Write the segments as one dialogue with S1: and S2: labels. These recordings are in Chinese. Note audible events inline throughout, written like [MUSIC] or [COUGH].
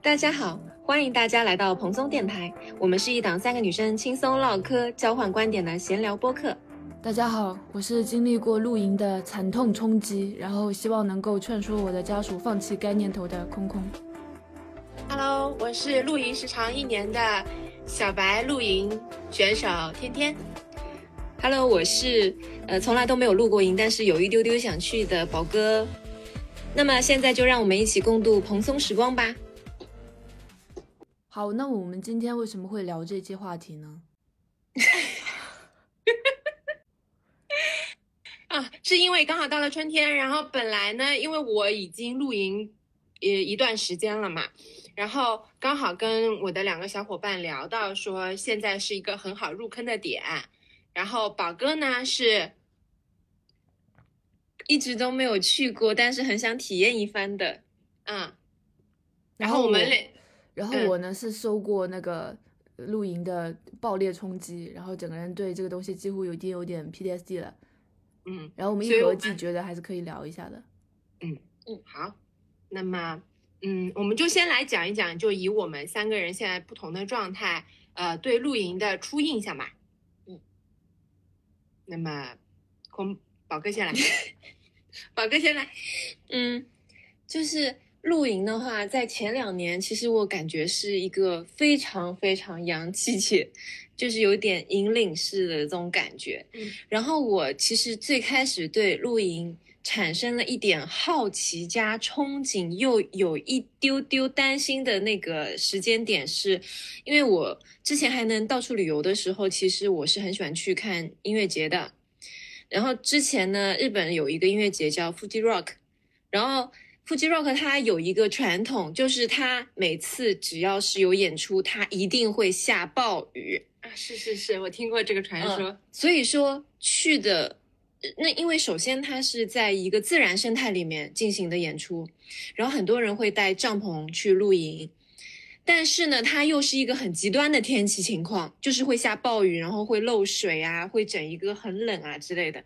S1: 大家好，欢迎大家来到蓬松电台。我们是一档三个女生轻松唠嗑、交换观点的闲聊播客。
S2: 大家好，我是经历过露营的惨痛冲击，然后希望能够劝说我的家属放弃该念头的空空。
S3: Hello，我是露营时长一年的小白露营选手天天。
S1: Hello，我是呃从来都没有露过营，但是有一丢丢想去的宝哥。那么现在就让我们一起共度蓬松时光吧。
S2: 好，那我们今天为什么会聊这期话题呢？[LAUGHS]
S3: 啊，是因为刚好到了春天，然后本来呢，因为我已经露营也一段时间了嘛，然后刚好跟我的两个小伙伴聊到说，现在是一个很好入坑的点，然后宝哥呢是
S1: 一直都没有去过，但是很想体验一番的。
S3: 嗯，然后我们俩，
S2: 然后我呢、是受过那个露营的爆裂冲击，然后整个人对这个东西几乎已经有点 PTSD 了。
S3: 嗯
S2: 然后我们一合计，觉得还是可以聊一下的。
S3: 嗯嗯，好，那么嗯，我们就先来讲一讲，就以我们三个人现在不同的状态，呃，对露营的初印象吧。嗯，那么空宝哥先来，[LAUGHS] 宝哥先来。
S1: 嗯，就是露营的话，在前两年，其实我感觉是一个非常非常洋气且就是有点引领式的这种感觉。
S3: 嗯，
S1: 然后我其实最开始对露营产生了一点好奇加憧憬，又有一丢丢担心的那个时间点是，因为我之前还能到处旅游的时候，其实我是很喜欢去看音乐节的。然后之前呢，日本有一个音乐节叫 Fuji Rock，然后 Fuji Rock 它有一个传统，就是它每次只要是有演出，它一定会下暴雨。
S3: 啊，是是是，我听过这个传说。
S1: 所以说去的那，因为首先它是在一个自然生态里面进行的演出，然后很多人会带帐篷去露营，但是呢，它又是一个很极端的天气情况，就是会下暴雨，然后会漏水啊，会整一个很冷啊之类的。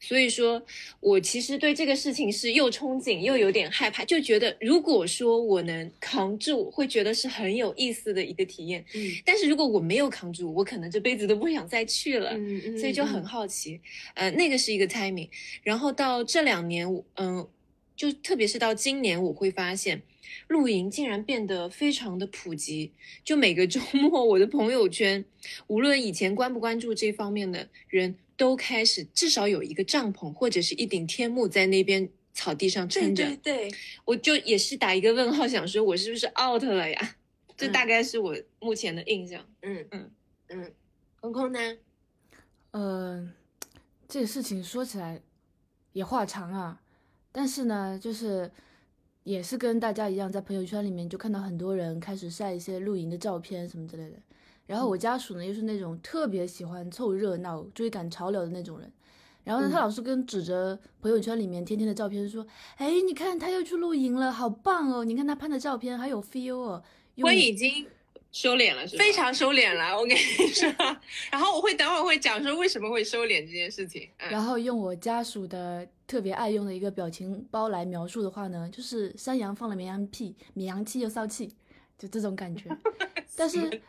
S1: 所以说我其实对这个事情是又憧憬又有点害怕，就觉得如果说我能扛住，会觉得是很有意思的一个体验。
S3: 嗯
S1: 但是如果我没有扛住，我可能这辈子都不想再去了。
S3: 嗯嗯，
S1: 所以就很好奇，呃，那个是一个 timing。然后到这两年，我嗯、就特别是到今年，我会发现露营竟然变得非常的普及。就每个周末，[LAUGHS] 我的朋友圈，无论以前关不关注这方面的人，都开始至少有一个帐篷或者是一顶天幕在那边草地上
S3: 对
S1: 撑着。
S3: 对对，
S1: 我就也是打一个问号，想说我是不是 out 了呀？这
S3: 嗯
S1: 大概是我目前的印象。
S3: 嗯
S1: 嗯
S3: 嗯，空空呢？
S2: 呃，这个事情说起来也话长啊，但是呢，就是也是跟大家一样，在朋友圈里面就看到很多人开始晒一些露营的照片什么之类的。然后我家属呢又是那种特别喜欢凑热闹、追赶潮流的那种人。然后呢，他
S1: 嗯
S2: 老是跟指着朋友圈里面天天的照片说：“哎，你看他又去露营了，好棒哦！你看他拍的照片好有 feel 哦。”
S3: 我已经
S1: 收敛了是吧？
S3: 非常收敛了，我跟你说。[LAUGHS] 然后我会等会儿会讲说为什么会收敛这件事情。嗯
S2: 然后用我家属的特别爱用的一个表情包来描述的话呢，就是山羊放了绵羊屁，绵羊气又骚气，就这种感觉。[LAUGHS] 但是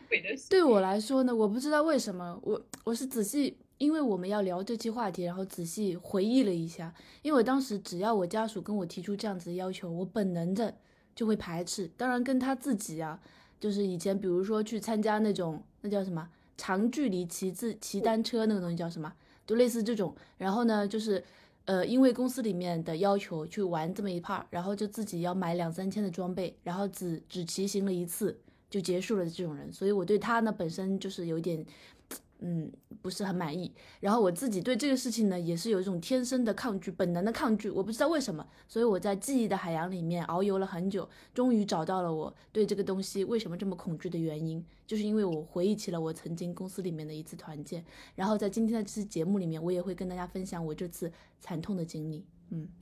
S2: 对我来说呢，我不知道为什么，我我是仔细，因为我们要聊这期话题，然后仔细回忆了一下，因为我当时只要我家属跟我提出这样子的要求，我本能的就会排斥。当然跟他自己啊，就是以前比如说去参加那种那叫什么长距离骑自骑单车那个东西叫什么，就类似这种。然后呢，就是呃，因为公司里面的要求去玩这么一 part，然后就自己要买两三千的装备，然后只只骑行了一次就结束了这种人，所以我对他呢本身就是有点。嗯，不是很满意。然后我自己对这个事情呢，也是有一种天生的抗拒，本能的抗拒，我不知道为什么。所以我在记忆的海洋里面遨游了很久，终于找到了我对这个东西为什么这么恐惧的原因，就是因为我回忆起了我曾经公司里面的一次团建。然后在今天的这期节目里面，我也会跟大家分享我这次惨痛的经历。嗯，[LAUGHS]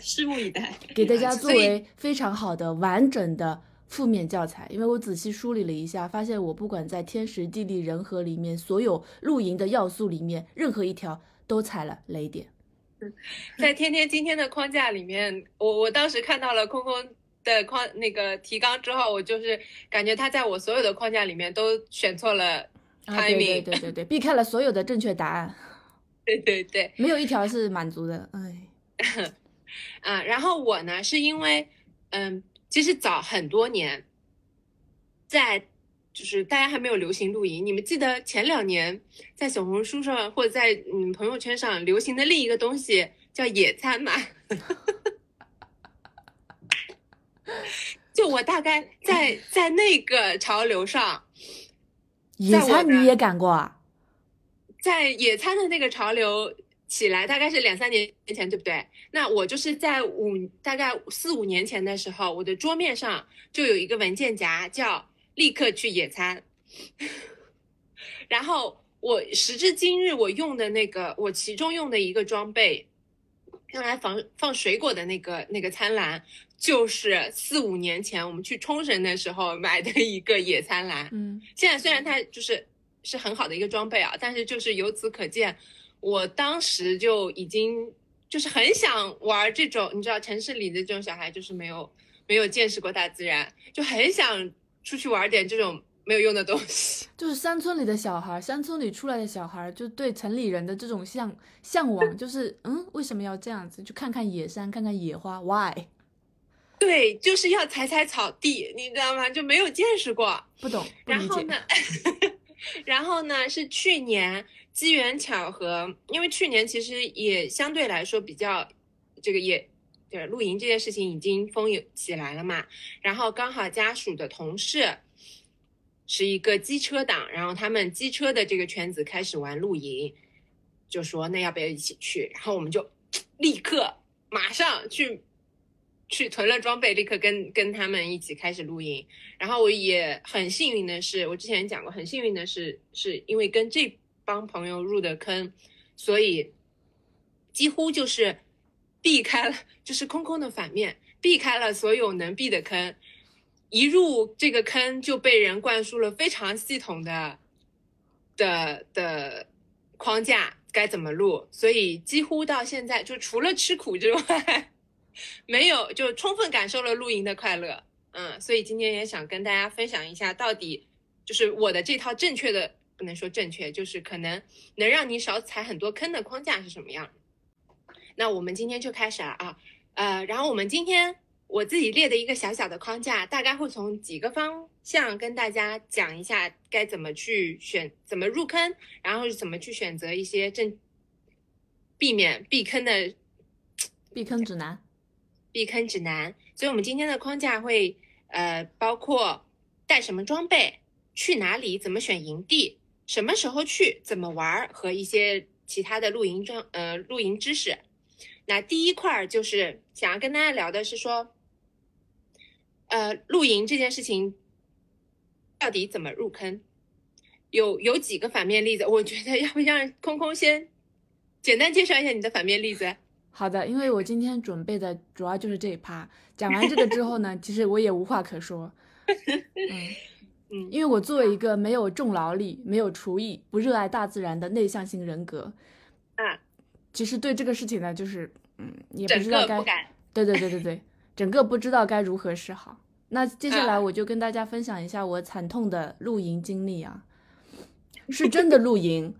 S1: 拭目以待。
S2: 给大家 [LAUGHS] 作为非常好的完整的负面教材，因为我仔细梳理了一下，发现我不管在天时地利人和里面，所有露营的要素里面，任何一条都踩了雷点。
S3: 嗯 [LAUGHS] 在天天今天的框架里面，我我当时看到了空空的框那个提纲之后，我就是感觉他在我所有的框架里面都选错了
S2: 啊，对对
S3: timing。
S2: 对对对，避开了所有的正确答案，[LAUGHS]
S3: 对对对，
S2: 没有一条是满足的。哎，
S3: 啊，[LAUGHS] 然后我呢是因为，嗯，其实早很多年，在就是大家还没有流行露营，你们记得前两年在小红书上或者在嗯朋友圈上流行的另一个东西叫野餐吗？就我大概在在那个潮流上，
S2: 野餐你也赶过啊？
S3: 在野餐的那个潮流起来，大概是两三年前，对不对？那我就是在五大概四五年前的时候，我的桌面上就有一个文件夹，叫“立刻去野餐”。[LAUGHS] 然后我时至今日，我用的那个我其中用的一个装备，用来放放水果的那个那个餐篮，就是四五年前我们去冲绳的时候买的一个野餐篮。
S2: 嗯，
S3: 现在虽然它就是是很好的一个装备啊，但是就是由此可见，我当时就已经就是很想玩这种，你知道城市里的这种小孩就是没有没有见识过大自然，就很想出去玩点这种没有用的东西。[LAUGHS]
S2: 就是山村里的小孩，山村里出来的小孩，就对城里人的这种向向往，就是嗯，为什么要这样子？去看看野山，看看野花，why？
S3: 对，就是要踩踩草地，你知道吗？就没有见识过。
S2: 不懂，不。[LAUGHS]
S3: 然后呢，然后呢是去年机缘巧合，因为去年其实也相对来说比较这个也对露营这件事情已经风有起来了嘛，然后刚好家属的同事是一个机车党，然后他们机车的这个圈子开始玩露营，就说那要不要一起去？然后我们就立刻马上去。去囤了装备，立刻跟跟他们一起开始露营。然后我也很幸运的是，我之前讲过，很幸运的是，是因为跟这帮朋友入的坑，所以几乎就是避开了，就是空空的反面，避开了所有能避的坑。一入这个坑就被人灌输了非常系统的的的框架，该怎么录，所以几乎到现在就除了吃苦之外，[LAUGHS] 没有就充分感受了露营的快乐。嗯，所以今天也想跟大家分享一下，到底就是我的这套正确的，不能说正确，就是可能能让你少踩很多坑的框架是什么样。那我们今天就开始了啊，呃，然后我们今天我自己列的一个小小的框架，大概会从几个方向跟大家讲一下该怎么去选，怎么入坑，然后怎么去选择一些正避免避坑的
S2: 避坑指南。
S3: 避坑指南。所以，我们今天的框架会呃包括带什么装备、去哪里、怎么选营地、什么时候去、怎么玩儿和一些其他的露营装呃露营知识。那第一块儿就是想要跟大家聊的是说，呃，露营这件事情到底怎么入坑？有有几个反面例子，我觉得要不让空空先简单介绍一下你的反面例子。[LAUGHS]
S2: 好的，因为我今天准备的主要就是这一趴。讲完这个之后呢，[LAUGHS] 其实我也无话可说。嗯
S3: 嗯
S2: 因为我作为一个没有重劳力、没有厨艺、不热爱大自然的内向型人格，
S3: 嗯，
S2: 其实对这个事情呢，就是嗯，也不知道该。对对对对对，整个不知道该如何是好。那接下来
S3: 啊
S2: 我就跟大家分享一下我惨痛的露营经历啊，是 [LAUGHS] 真的露营，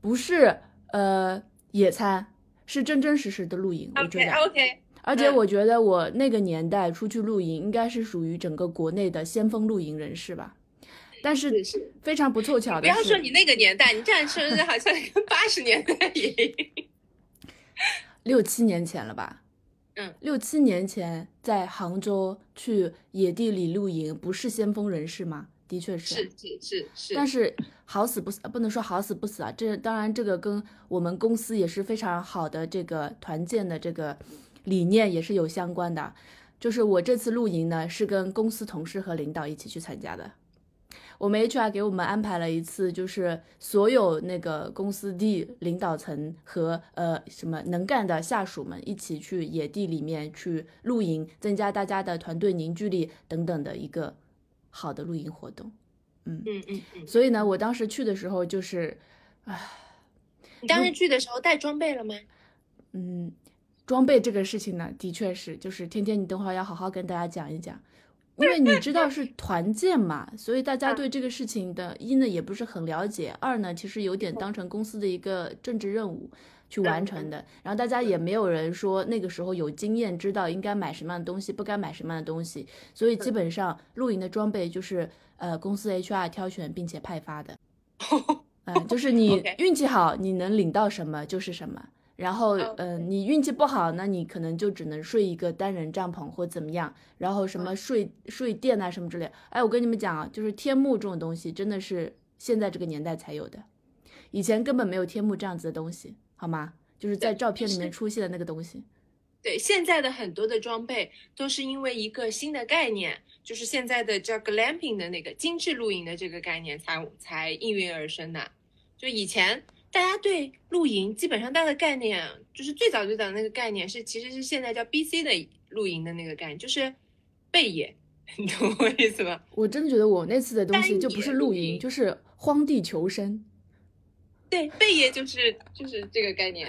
S2: 不是呃野餐，是真真实实的露营。我觉得
S3: ，OK，
S2: 而且
S3: 嗯
S2: 我觉得我那个年代出去露营，应该是属于整个国内的先锋露营人士吧。但是非常不凑巧的是，
S3: 不要说你那个年代，你这样说好像跟八十年代也。[LAUGHS]
S2: 六七年前了吧？
S3: 嗯，
S2: 六七年前在杭州去野地里露营，不是先锋人士吗？的确是。
S3: 是是是是，
S2: 但是好死不死，呃不能说好死不死啊，这当然这个跟我们公司也是非常好的这个团建的这个理念也是有相关的。就是我这次露营呢，是跟公司同事和领导一起去参加的。我们 HR 给我们安排了一次，就是所有那个公司地领导层和呃什么能干的下属们一起去野地里面去露营，增加大家的团队凝聚力等等的一个好的露营活动。
S3: 嗯嗯嗯。
S2: 所以呢，我当时去的时候就是，
S3: 你当时去的时候带装备了吗？
S2: 嗯，装备这个事情呢，的确是，就是天天你等会儿要好好跟大家讲一讲，因为你知道是 [LAUGHS] 团建嘛，所以大家对这个事情的一呢也不是很了解，二呢其实有点当成公司的一个政治任务去完成的，然后大家也没有人说那个时候有经验知道应该买什么样的东西，不该买什么样的东西，所以基本上露营的装备就是呃公司 HR 挑选并且派发的，[LAUGHS] 嗯，就是你运气好，你能领到什么就是什么。然后，
S3: 哦
S2: 嗯、你运气不好，那你可能就只能睡一个单人帐篷或怎么样，然后什么睡睡垫啊什么之类。哎，我跟你们讲啊，就是天幕这种东西，真的是现在这个年代才有的，以前根本没有天幕这样子的东西，好吗？就是在照片里面出现的那个东西。
S3: 对，现在的很多的装备都是因为一个新的概念，就是现在的叫 glamping 的那个精致露营的这个概念才才应运而生的。就以前大家对露营基本上大家的概念，就是最早最早的那个概念是其实是现在叫 BC 的露营的那个概念，就是贝野，[LAUGHS] 你懂我意思吗？
S2: 我真的觉得我那次的东西就不是露营，就是荒地求生。
S3: 对，贝野就是就是这个概念，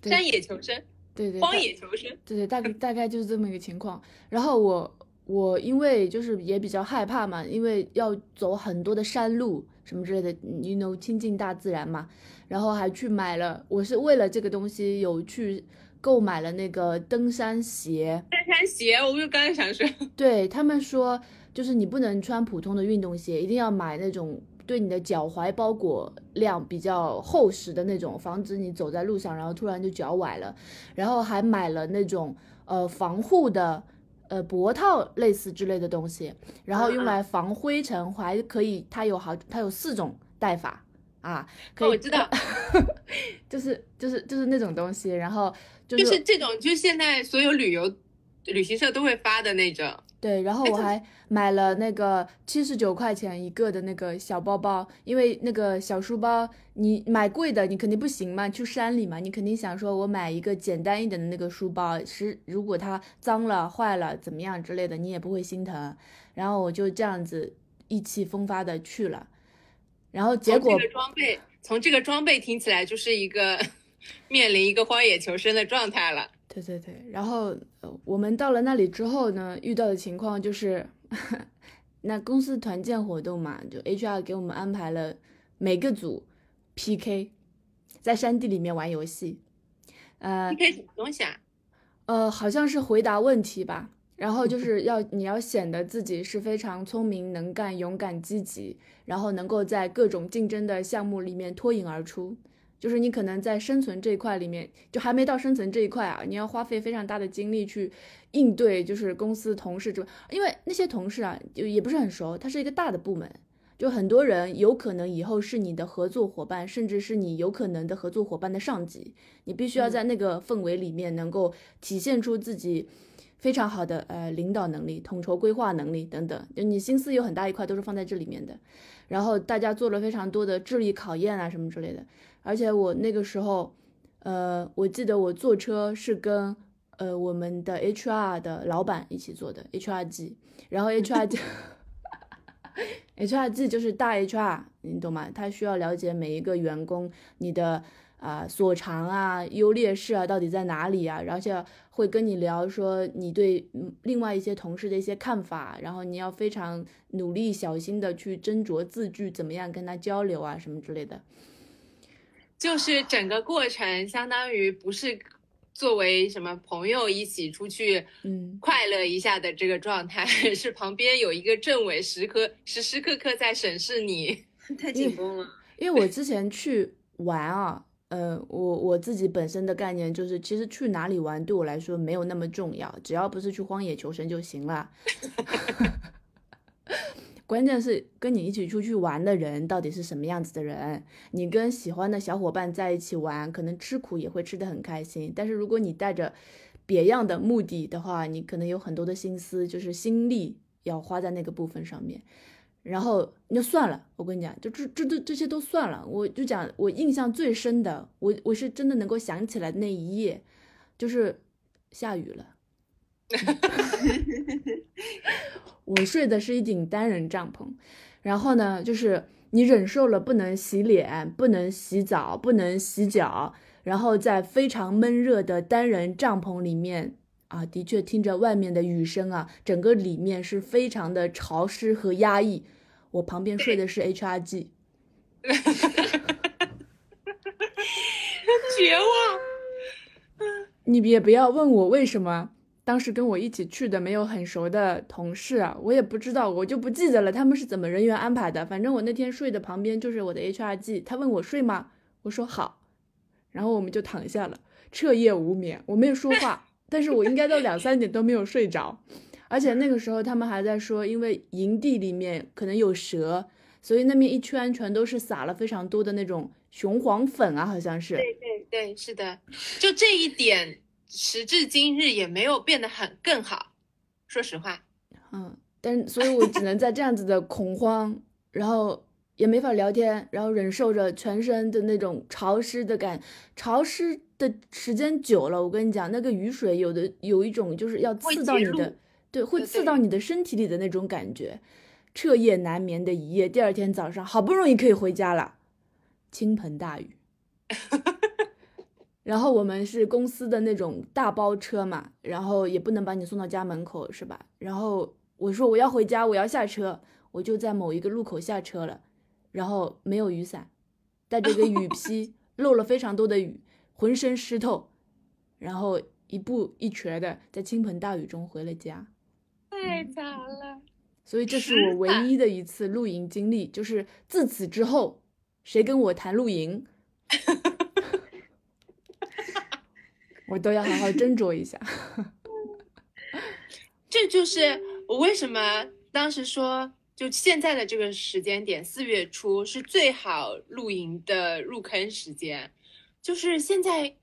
S2: 对
S3: 山野求生，
S2: 对对，
S3: 荒野求生。
S2: 对对，大概大概就是这么一个情况。然后我我因为就是也比较害怕嘛，因为要走很多的山路什么之类的，you know 亲近大自然嘛。然后还去买了，我是为了这个东西有去购买了那个登山鞋。
S3: 登山鞋，我就刚才想说，
S2: 对他们说，就是你不能穿普通的运动鞋，一定要买那种对你的脚踝包裹量比较厚实的那种，防止你走在路上然后突然就脚崴了。然后还买了那种呃防护的呃脖套类似之类的东西，然后用来防灰尘，还可以它有好它有四种戴法啊，可以、
S3: 哦我知道，[LAUGHS]
S2: 就是就是就是那种东西，然后就
S3: 就是这种，就是现在所有旅游旅行社都会发的那种。
S2: 对，然后我还买了那个七十九块钱一个的那个小包包，因为那个小书包你买贵的你肯定不行嘛，去山里嘛，你肯定想说我买一个简单一点的那个书包，是如果它脏了、坏了怎么样之类的，你也不会心疼。然后我就这样子意气风发的去了，然后结果
S3: 从这个装备，从这个装备听起来就是一个 [LAUGHS] 面临一个荒野求生的状态了。
S2: 对对对，然后呃我们到了那里之后呢，遇到的情况就是，[LAUGHS] 那公司团建活动嘛，就 HR 给我们安排了每个组 PK，在山地里面玩游戏，呃
S3: ，PK 什么东西啊？
S2: 呃，好像是回答问题吧，然后就是要你要显得自己是非常聪明、能干、勇敢、积极，然后能够在各种竞争的项目里面脱颖而出。就是你可能在生存这一块里面，就还没到生存这一块啊，你要花费非常大的精力去应对，就是公司同事这，因为那些同事啊，就也不是很熟，它是一个大的部门，就很多人有可能以后是你的合作伙伴，甚至是你有可能的合作伙伴的上级，你必须要在那个氛围里面能够体现出自己非常好的呃领导能力、统筹规划能力等等，就你心思有很大一块都是放在这里面的。然后大家做了非常多的智力考验啊什么之类的，而且我那个时候，呃，我记得我坐车是跟呃我们的 HR 的老板一起坐的 HRG，然后 HRG。[LAUGHS] HRG 就是大 HR，你懂吗？他需要了解每一个员工你的啊、所长啊、优劣势啊到底在哪里啊，而且会跟你聊说你对嗯另外一些同事的一些看法，然后你要非常努力小心的去斟酌字句，怎么样跟他交流啊什么之类的。
S3: 就是整个过程相当于不是作为什么朋友一起出去
S2: 嗯，
S3: 快乐一下的这个状态，[LAUGHS] 是旁边有一个政委时刻时时刻刻在审视你。[LAUGHS]
S1: 太紧绷了。
S2: 因为我之前去玩啊，呃，我我自己本身的概念就是，其实去哪里玩对我来说没有那么重要，只要不是去荒野求生就行了。[LAUGHS] 关键是跟你一起出去玩的人到底是什么样子的人。你跟喜欢的小伙伴在一起玩，可能吃苦也会吃得很开心。但是如果你带着别样的目的的话，你可能有很多的心思，就是心力要花在那个部分上面。然后那算了，我跟你讲，就这这这这些都算了。我就讲我印象最深的，我我是真的能够想起来那一夜，就是下雨了。我睡的是一顶单人帐篷，然后呢，就是你忍受了不能洗脸、不能洗澡、不能洗脚，然后在非常闷热的单人帐篷里面啊，的确听着外面的雨声啊，整个里面是非常的潮湿和压抑。我旁边睡的是 HRG，[LAUGHS]
S3: 绝望。
S2: 你也不要问我为什么。当时跟我一起去的没有很熟的同事啊，我也不知道，我就不记得了他们是怎么人员安排的。反正我那天睡的旁边就是我的 HRG，他问我睡吗？我说好，然后我们就躺下了，彻夜无眠。我没有说话，但是我应该到两三点都没有睡着。而且那个时候他们还在说，因为营地里面可能有蛇，所以那边一圈全都是撒了非常多的那种雄黄粉啊，好像是。
S3: 对对对，是的，就这一点。时至今日也没有变得很更好，说实话，
S2: 嗯，但所以，我只能在这样子的恐慌，然后也没法聊天，然后忍受着全身的那种潮湿的感，潮湿的时间久了，我跟你讲，那个雨水有的有一种就是要刺到你的，对，会刺到你的身体里的那种感觉，彻夜难眠的一夜，第二天早上好不容易可以回家了，倾盆大雨。然后我们是公司的那种大包车嘛，然后也不能把你送到家门口，是吧？然后我说我要回家，我要下车，我就在某一个路口下车了，然后没有雨伞，带着个雨 [LAUGHS] 披，漏了非常多的雨，浑身湿透，然后一步一瘸的在倾盆大雨中回了家，
S3: 太惨了。
S2: 所以这是我唯一的一次露营经历，就是自此之后，谁跟我谈露营？[LAUGHS] 我都要好好斟酌一下，[LAUGHS]
S3: 这就是我为什么当时说，就现在的这个时间点，四月初是最好露营的入坑时间，就是现在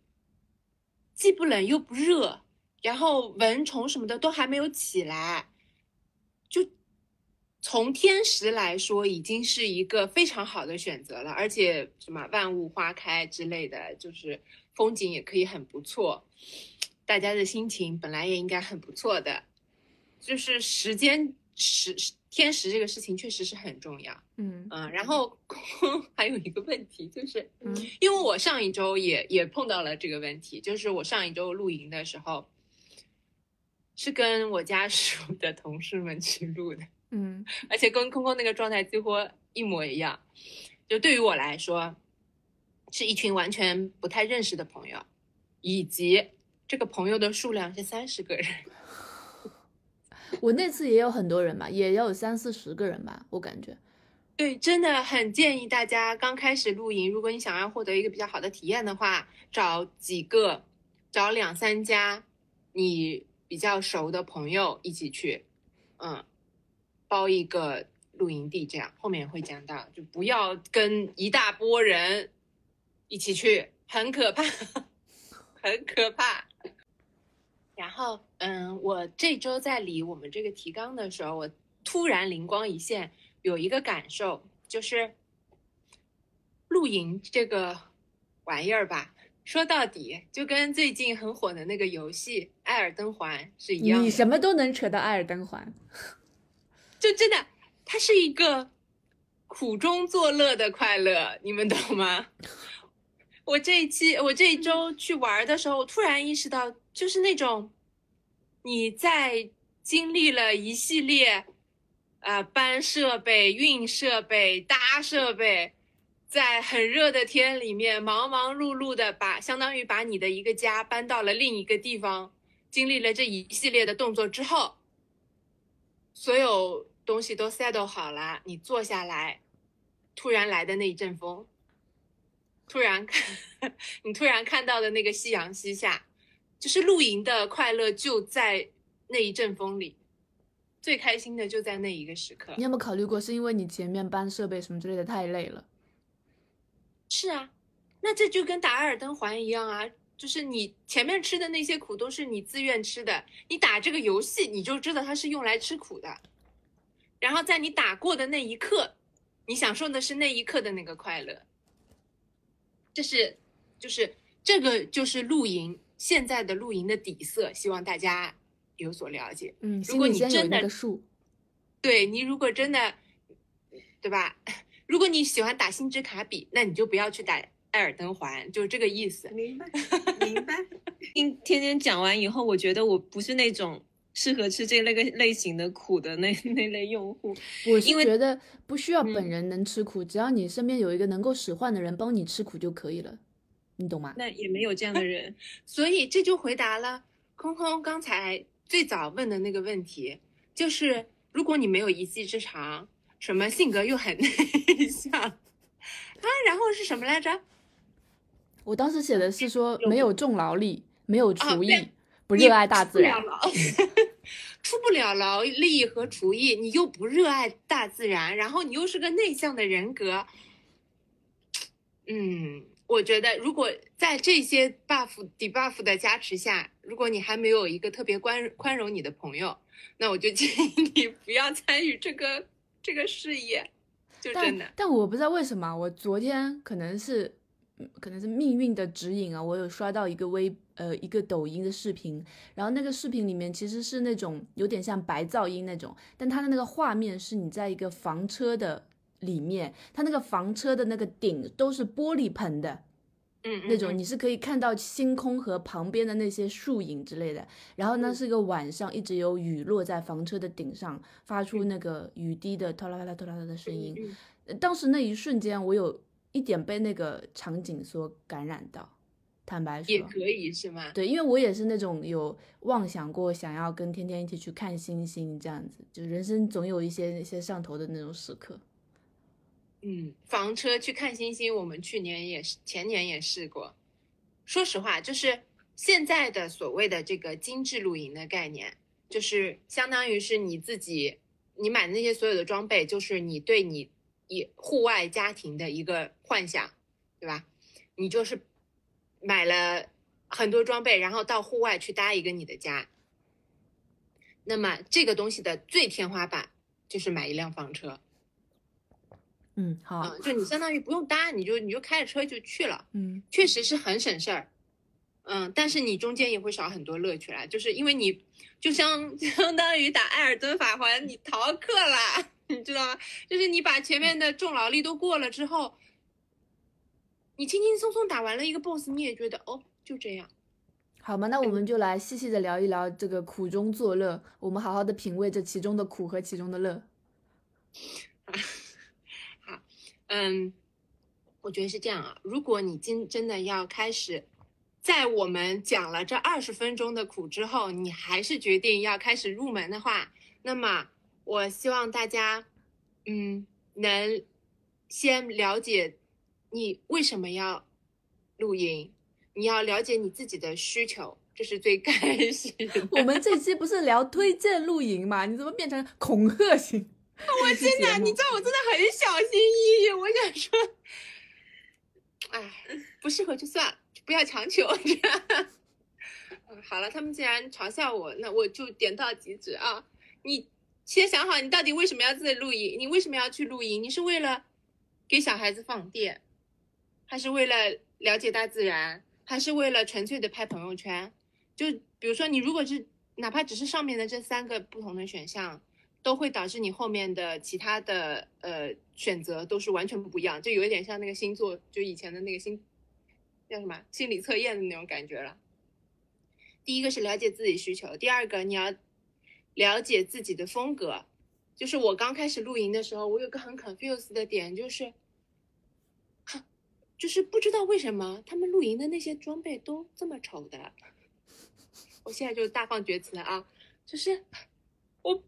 S3: 既不冷又不热，然后蚊虫什么的都还没有起来，就从天时来说，已经是一个非常好的选择了，而且什么万物花开之类的，就是。风景也可以很不错，大家的心情本来也应该很不错的，就是时间时天时这个事情确实是很重要，
S2: 嗯
S3: 嗯，然后 [LAUGHS] 还有一个问题就是，嗯，因为我上一周也也碰到了这个问题，就是我上一周露营的时候，是跟我家属的同事们去录的，
S2: 嗯，
S3: 而且跟空空那个状态几乎一模一样，就对于我来说。是一群完全不太认识的朋友，以及这个朋友的数量是三十个人。
S2: 我那次也有很多人吧，也有三四十个人吧，我感觉。
S3: 对，真的很建议大家刚开始露营，如果你想要获得一个比较好的体验的话，找几个，找两三家你比较熟的朋友一起去，嗯，包一个露营地，这样后面会讲到，就不要跟一大波人。一起去很可怕，很可怕。[LAUGHS] 然后，嗯，我这周在理我们这个提纲的时候，我突然灵光一现，有一个感受，就是露营这个玩意儿吧，说到底就跟最近很火的那个游戏《艾尔登环》是一样。
S2: 你什么都能扯到《艾尔登环》，
S3: 就真的，它是一个苦中作乐的快乐，你们懂吗？[LAUGHS] 我这一期，我这一周去玩的时候，我突然意识到，就是那种你在经历了一系列，呃，搬设备、运设备、搭设备，在很热的天里面忙忙碌碌的把，相当于把你的一个家搬到了另一个地方，经历了这一系列的动作之后，所有东西都 settle 好了，你坐下来，突然来的那一阵风。突然看，[LAUGHS] 你突然看到的那个夕阳西下，就是露营的快乐就在那一阵风里，最开心的就在那一个时刻。
S2: 你有没有考虑过，是因为你前面搬设备什么之类的太累了？
S3: 是啊，那这就跟打艾尔登环一样啊，就是你前面吃的那些苦都是你自愿吃的，你打这个游戏你就知道它是用来吃苦的，然后在你打过的那一刻，你享受的是那一刻的那个快乐。这是，就是这个就是露营现在的露营的底色，希望大家有所了解。
S2: 嗯，
S3: 如果你真的，对你如果真的，对吧？[LAUGHS] 如果你喜欢打星之卡比，那你就不要去打艾尔登环，就是这个意思。
S1: 明白，明白。[LAUGHS] 听天天讲完以后，我觉得我不是那种适合吃这类个类型的苦的那那类用户。
S2: 我是
S1: 因为
S2: 觉得不需要本
S1: 嗯
S2: 人能吃苦，只要你身边有一个能够使唤的人帮你吃苦就可以了，你懂吗？
S1: 那也没有这样的人。[LAUGHS]
S3: 所以这就回答了空空刚才最早问的那个问题，就是如果你没有一技之长，什么性格又很 [LAUGHS] 内向啊，然后是什么来着？
S2: 我当时写的是说没有重劳力，没有厨艺，
S3: 对
S2: 不热爱大自然
S3: 出不了劳力和厨艺，你又不热爱大自然，然后你又是个内向的人格，嗯，我觉得如果在这些 buff debuff 的加持下，如果你还没有一个特别宽宽容你的朋友，那我就建议你不要参与这个这个事业，就真
S2: 但
S3: 的。
S2: 但我不知道为什么，我昨天可能是，嗯可能是命运的指引啊，我有刷到一个微呃一个抖音的视频，然后那个视频里面其实是那种有点像白噪音那种，但它的那个画面是你在一个房车的里面，它那个房车的那个顶都是玻璃棚的，
S3: 嗯，
S2: 那种
S3: 嗯
S2: 你是可以看到星空和旁边的那些树影之类的。然后呢，
S3: 嗯
S2: 是一个晚上，一直有雨落在房车的顶上，发出那个雨滴的拖啦啦啦拖啦啦的声音。当时那一瞬间，我有一点被那个场景所感染到。坦白说，
S3: 也可以是吗？
S2: 对，因为我也是那种有妄想过想要跟天天一起去看星星这样子，就人生总有一些那些上头的那种时刻。
S3: 嗯，房车去看星星，我们去年也是，前年也试过。说实话，就是现在的所谓的这个精致露营的概念，就是相当于是你自己，你买的那些所有的装备，就是你对你以户外家庭的一个幻想，对吧？你就是买了很多装备，然后到户外去搭一个你的家。那么这个东西的最天花板就是买一辆房车。
S2: 嗯，好，
S3: 嗯，就你相当于不用搭，你就你就开着车就去了，
S2: 嗯
S3: 确实是很省事儿。嗯，但是你中间也会少很多乐趣啦，就是因为你就相 [LAUGHS] 相当于打艾尔登法环，你逃课啦，[LAUGHS] 你知道吗？就是你把前面的重劳力都过了之后，你轻轻松松打完了一个 boss，你也觉得哦，就这样。
S2: 好嘛，那我们就来细细的聊一聊这个苦中作乐，我们好好的品味这其中的苦和其中的乐。[LAUGHS]
S3: 嗯，我觉得是这样啊。如果你今真的要开始，在我们讲了这二十分钟的苦之后，你还是决定要开始入门的话，那么我希望大家，嗯，能先了解你为什么要露营，你要了解你自己的需求，这是最开始。[LAUGHS]
S2: 我们这期不是聊推荐露营嘛？你怎么变成恐吓型？
S3: 我真的，你知道我真的很小心翼翼。我想说，哎，不适合就算了，就不要强求。[LAUGHS] 嗯，好了，他们既然嘲笑我，那我就点到即止啊。你先想好，你到底为什么要自己露营？你为什么要去露营？你是为了给小孩子放电，还是为了了解大自然，还是为了纯粹的拍朋友圈？就比如说，你如果是哪怕只是上面的这三个不同的选项。都会导致你后面的其他的呃选择都是完全不一样，就有一点像那个星座，就以前的那个星叫什么心理测验的那种感觉了。第一个是了解自己需求，第二个你要了解自己的风格。就是我刚开始露营的时候，我有个很 confused 的点，就是，就是不知道为什么他们露营的那些装备都这么丑的。[LAUGHS] 我现在就大放厥词啊，就是我。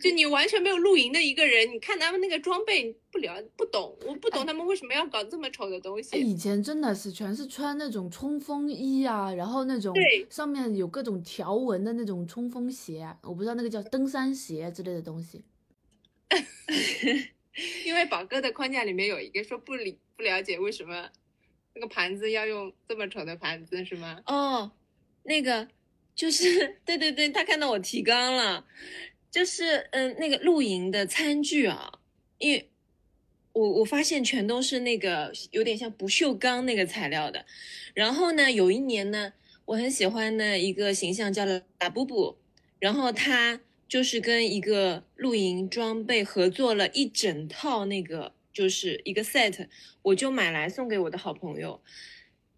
S3: 就你完全没有露营的一个人，你看他们那个装备你不了不懂，我不懂他们为什么要搞这么丑的东
S2: 哎，
S3: 西。
S2: 以前真的是全是穿那种冲锋衣啊，然后那种上面有各种条纹的那种冲锋鞋啊，我不知道那个叫登山鞋之类的东西。[LAUGHS]
S3: 因为宝哥的框架里面有一个说不理不了解为什么那个盘子要用这么丑的盘子是吗？
S1: 哦，那个就是 [LAUGHS] 对对对，他看到我提纲了，就是嗯、那个露营的餐具啊，因为我我发现全都是那个有点像不锈钢那个材料的。然后呢，有一年呢，我很喜欢的一个形象叫拉布布，然后他就是跟一个露营装备合作了一整套那个。就是一个 set，我就买来送给我的好朋友。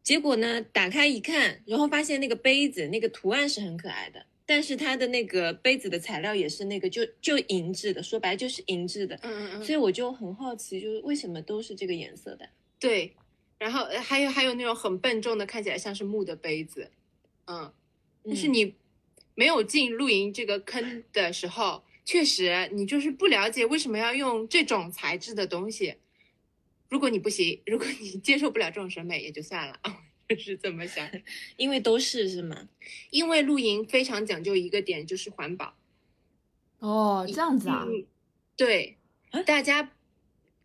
S1: 结果呢，打开一看，然后发现那个杯子那个图案是很可爱的，但是它的那个杯子的材料也是那个就就银质的，说白了就是银质的。
S3: 嗯嗯嗯，
S1: 所以我就很好奇，就是为什么都是这个颜色的？
S3: 对。然后呃还有还有那种很笨重的，看起来像是木的杯子，嗯，但是
S1: 嗯
S3: 你没有进露营这个坑的时候，确实你就是不了解为什么要用这种材质的东西。如果你不行，如果你接受不了这种审美，也就算了啊，就是这么想。[LAUGHS]
S1: 因为都是是吗？
S3: 因为露营非常讲究一个点，就是环保。
S2: 哦，这样子啊，
S3: 嗯，对
S1: 啊，
S3: 大家，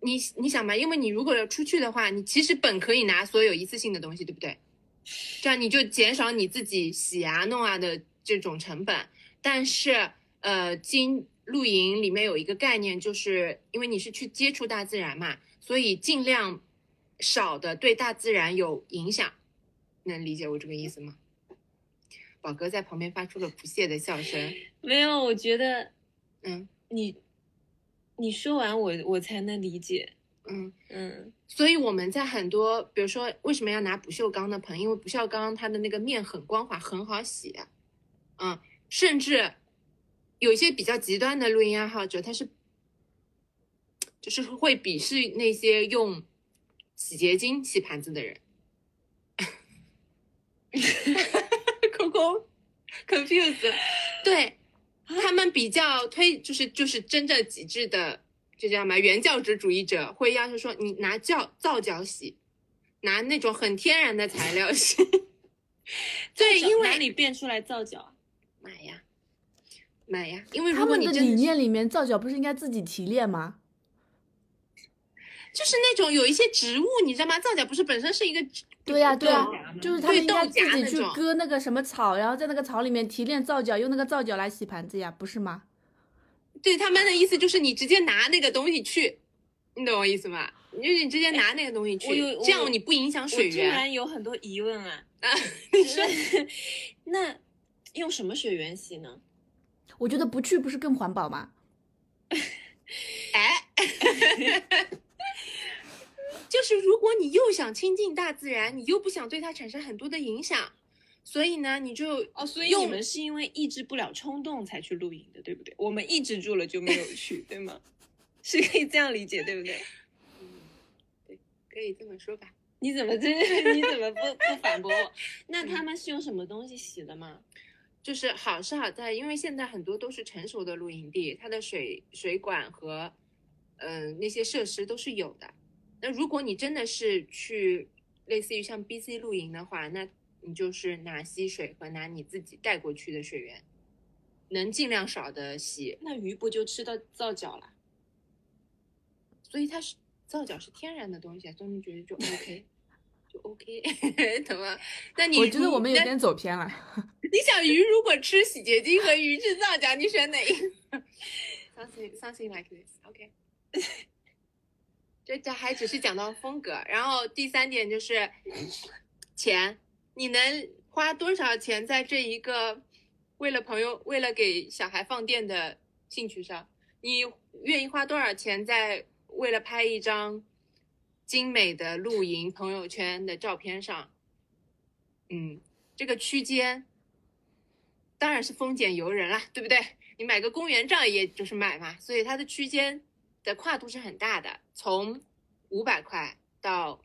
S3: 你你想嘛，因为你如果要出去的话，你其实本可以拿所有一次性的东西，对不对？这样你就减少你自己洗啊弄啊的这种成本。但是，呃，经露营里面有一个概念，就是因为你是去接触大自然嘛，所以尽量少的对大自然有影响。能理解我这个意思吗？宝哥在旁边发出了不屑的笑声。
S1: 没有，我觉得
S3: 嗯
S1: 你你说完我我才能理解。
S3: 嗯。
S1: 嗯
S3: 所以我们在很多，比如说为什么要拿不锈钢的盆？因为不锈钢它的那个面很光滑，很好洗。嗯，甚至有一些比较极端的录音爱好者，他是就是会鄙视那些用洗洁精洗盘子的人。[LAUGHS] 空空 confused，对他们比较推就是就是真正极致的，就叫什么原教旨主义者会要求说你拿皂皂角洗，拿那种很天然的材料洗。[LAUGHS] 对，因为
S1: 哪里变出来皂角啊？
S3: 买呀买呀，因为
S2: 他
S3: 如果你的理
S2: 念里面，皂角不是应该自己提炼吗？
S3: 就是那种有一些植物，你知道吗？皂角不是本身是一个植
S2: 对呀、对呀、就是他们应该
S3: 对豆荚
S2: 自己去割那个什么草，然后在那个草里面提炼皂角，用那个皂角来洗盘子呀，不是吗？
S3: 对他们的意思就是你直接拿那个东西去，你懂我意思吗？就是你直接拿那个东西去，这样你不影响水源。
S1: 突然有很多疑问啊。[LAUGHS]
S3: 啊，你说 [LAUGHS]
S1: 那用什么水源洗呢？
S2: 我觉得不去不是更环保吗？[LAUGHS]
S3: 哎，就是如果你又想亲近大自然，你又不想对它产生很多的影响，所以呢，你就
S1: 哦，所以
S3: 用
S1: 你们是因为抑制不了冲动才去露营的，对不对？我们抑制住了就没有去，[LAUGHS] 对吗？是可以这样理解，对不对？
S3: 嗯，对，可以这么说吧。
S1: 你怎么真 [LAUGHS] 你怎么不不反驳我？[LAUGHS] 那他们是用什么东西洗的吗？
S3: 就是好是好在，因为现在很多都是成熟的露营地，它的水水管和嗯、呃那些设施都是有的。那如果你真的是去类似于像 BC 露营的话，那你就是拿溪水和拿你自己带过去的水源，能尽量少的洗。
S1: 那鱼不就吃到皂角了？
S3: 所以它是皂角是天然的东西啊，所以你觉得就 OK，就 OK，[LAUGHS] 怎么？那你
S2: 我觉得我们有点走偏了。[LAUGHS]
S3: 你想鱼如果吃洗洁精和鱼吃皂角，你选哪一个？[LAUGHS] Something something like this. OK 这这还只是讲到风格，然后第三点就是钱，你能花多少钱在这一个为了朋友、为了给小孩放电的兴趣上？你愿意花多少钱在为了拍一张精美的露营朋友圈的照片上？嗯，这个区间当然是丰俭由人啦，对不对？你买个公园照也就是买嘛，所以它的区间的跨度是很大的，从五百块到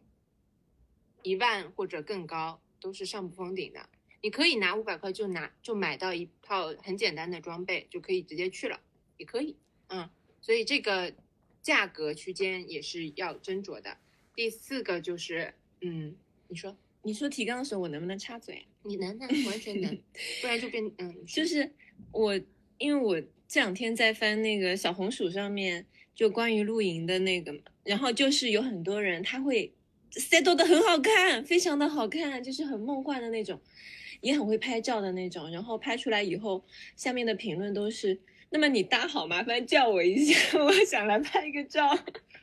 S3: 一万或者更高都是上不封顶的。你可以拿五百块就拿就买到一套很简单的装备，就可以直接去了，也可以，嗯，所以这个价格区间也是要斟酌的。第四个就是，嗯，你说。
S1: 你说提纲的时候，我能不能插嘴啊？
S3: 你能能完全能，[LAUGHS] 不然就变嗯，
S1: 就是我，因为我这两天在翻那个小红薯上面，就关于露营的那个嘛，然后就是有很多人他会 set 都的很好看，非常的好看，就是很梦幻的那种，也很会拍照的那种，然后拍出来以后，下面的评论都是，那么你搭好，麻烦叫我一下，[LAUGHS] 我想来拍一个照。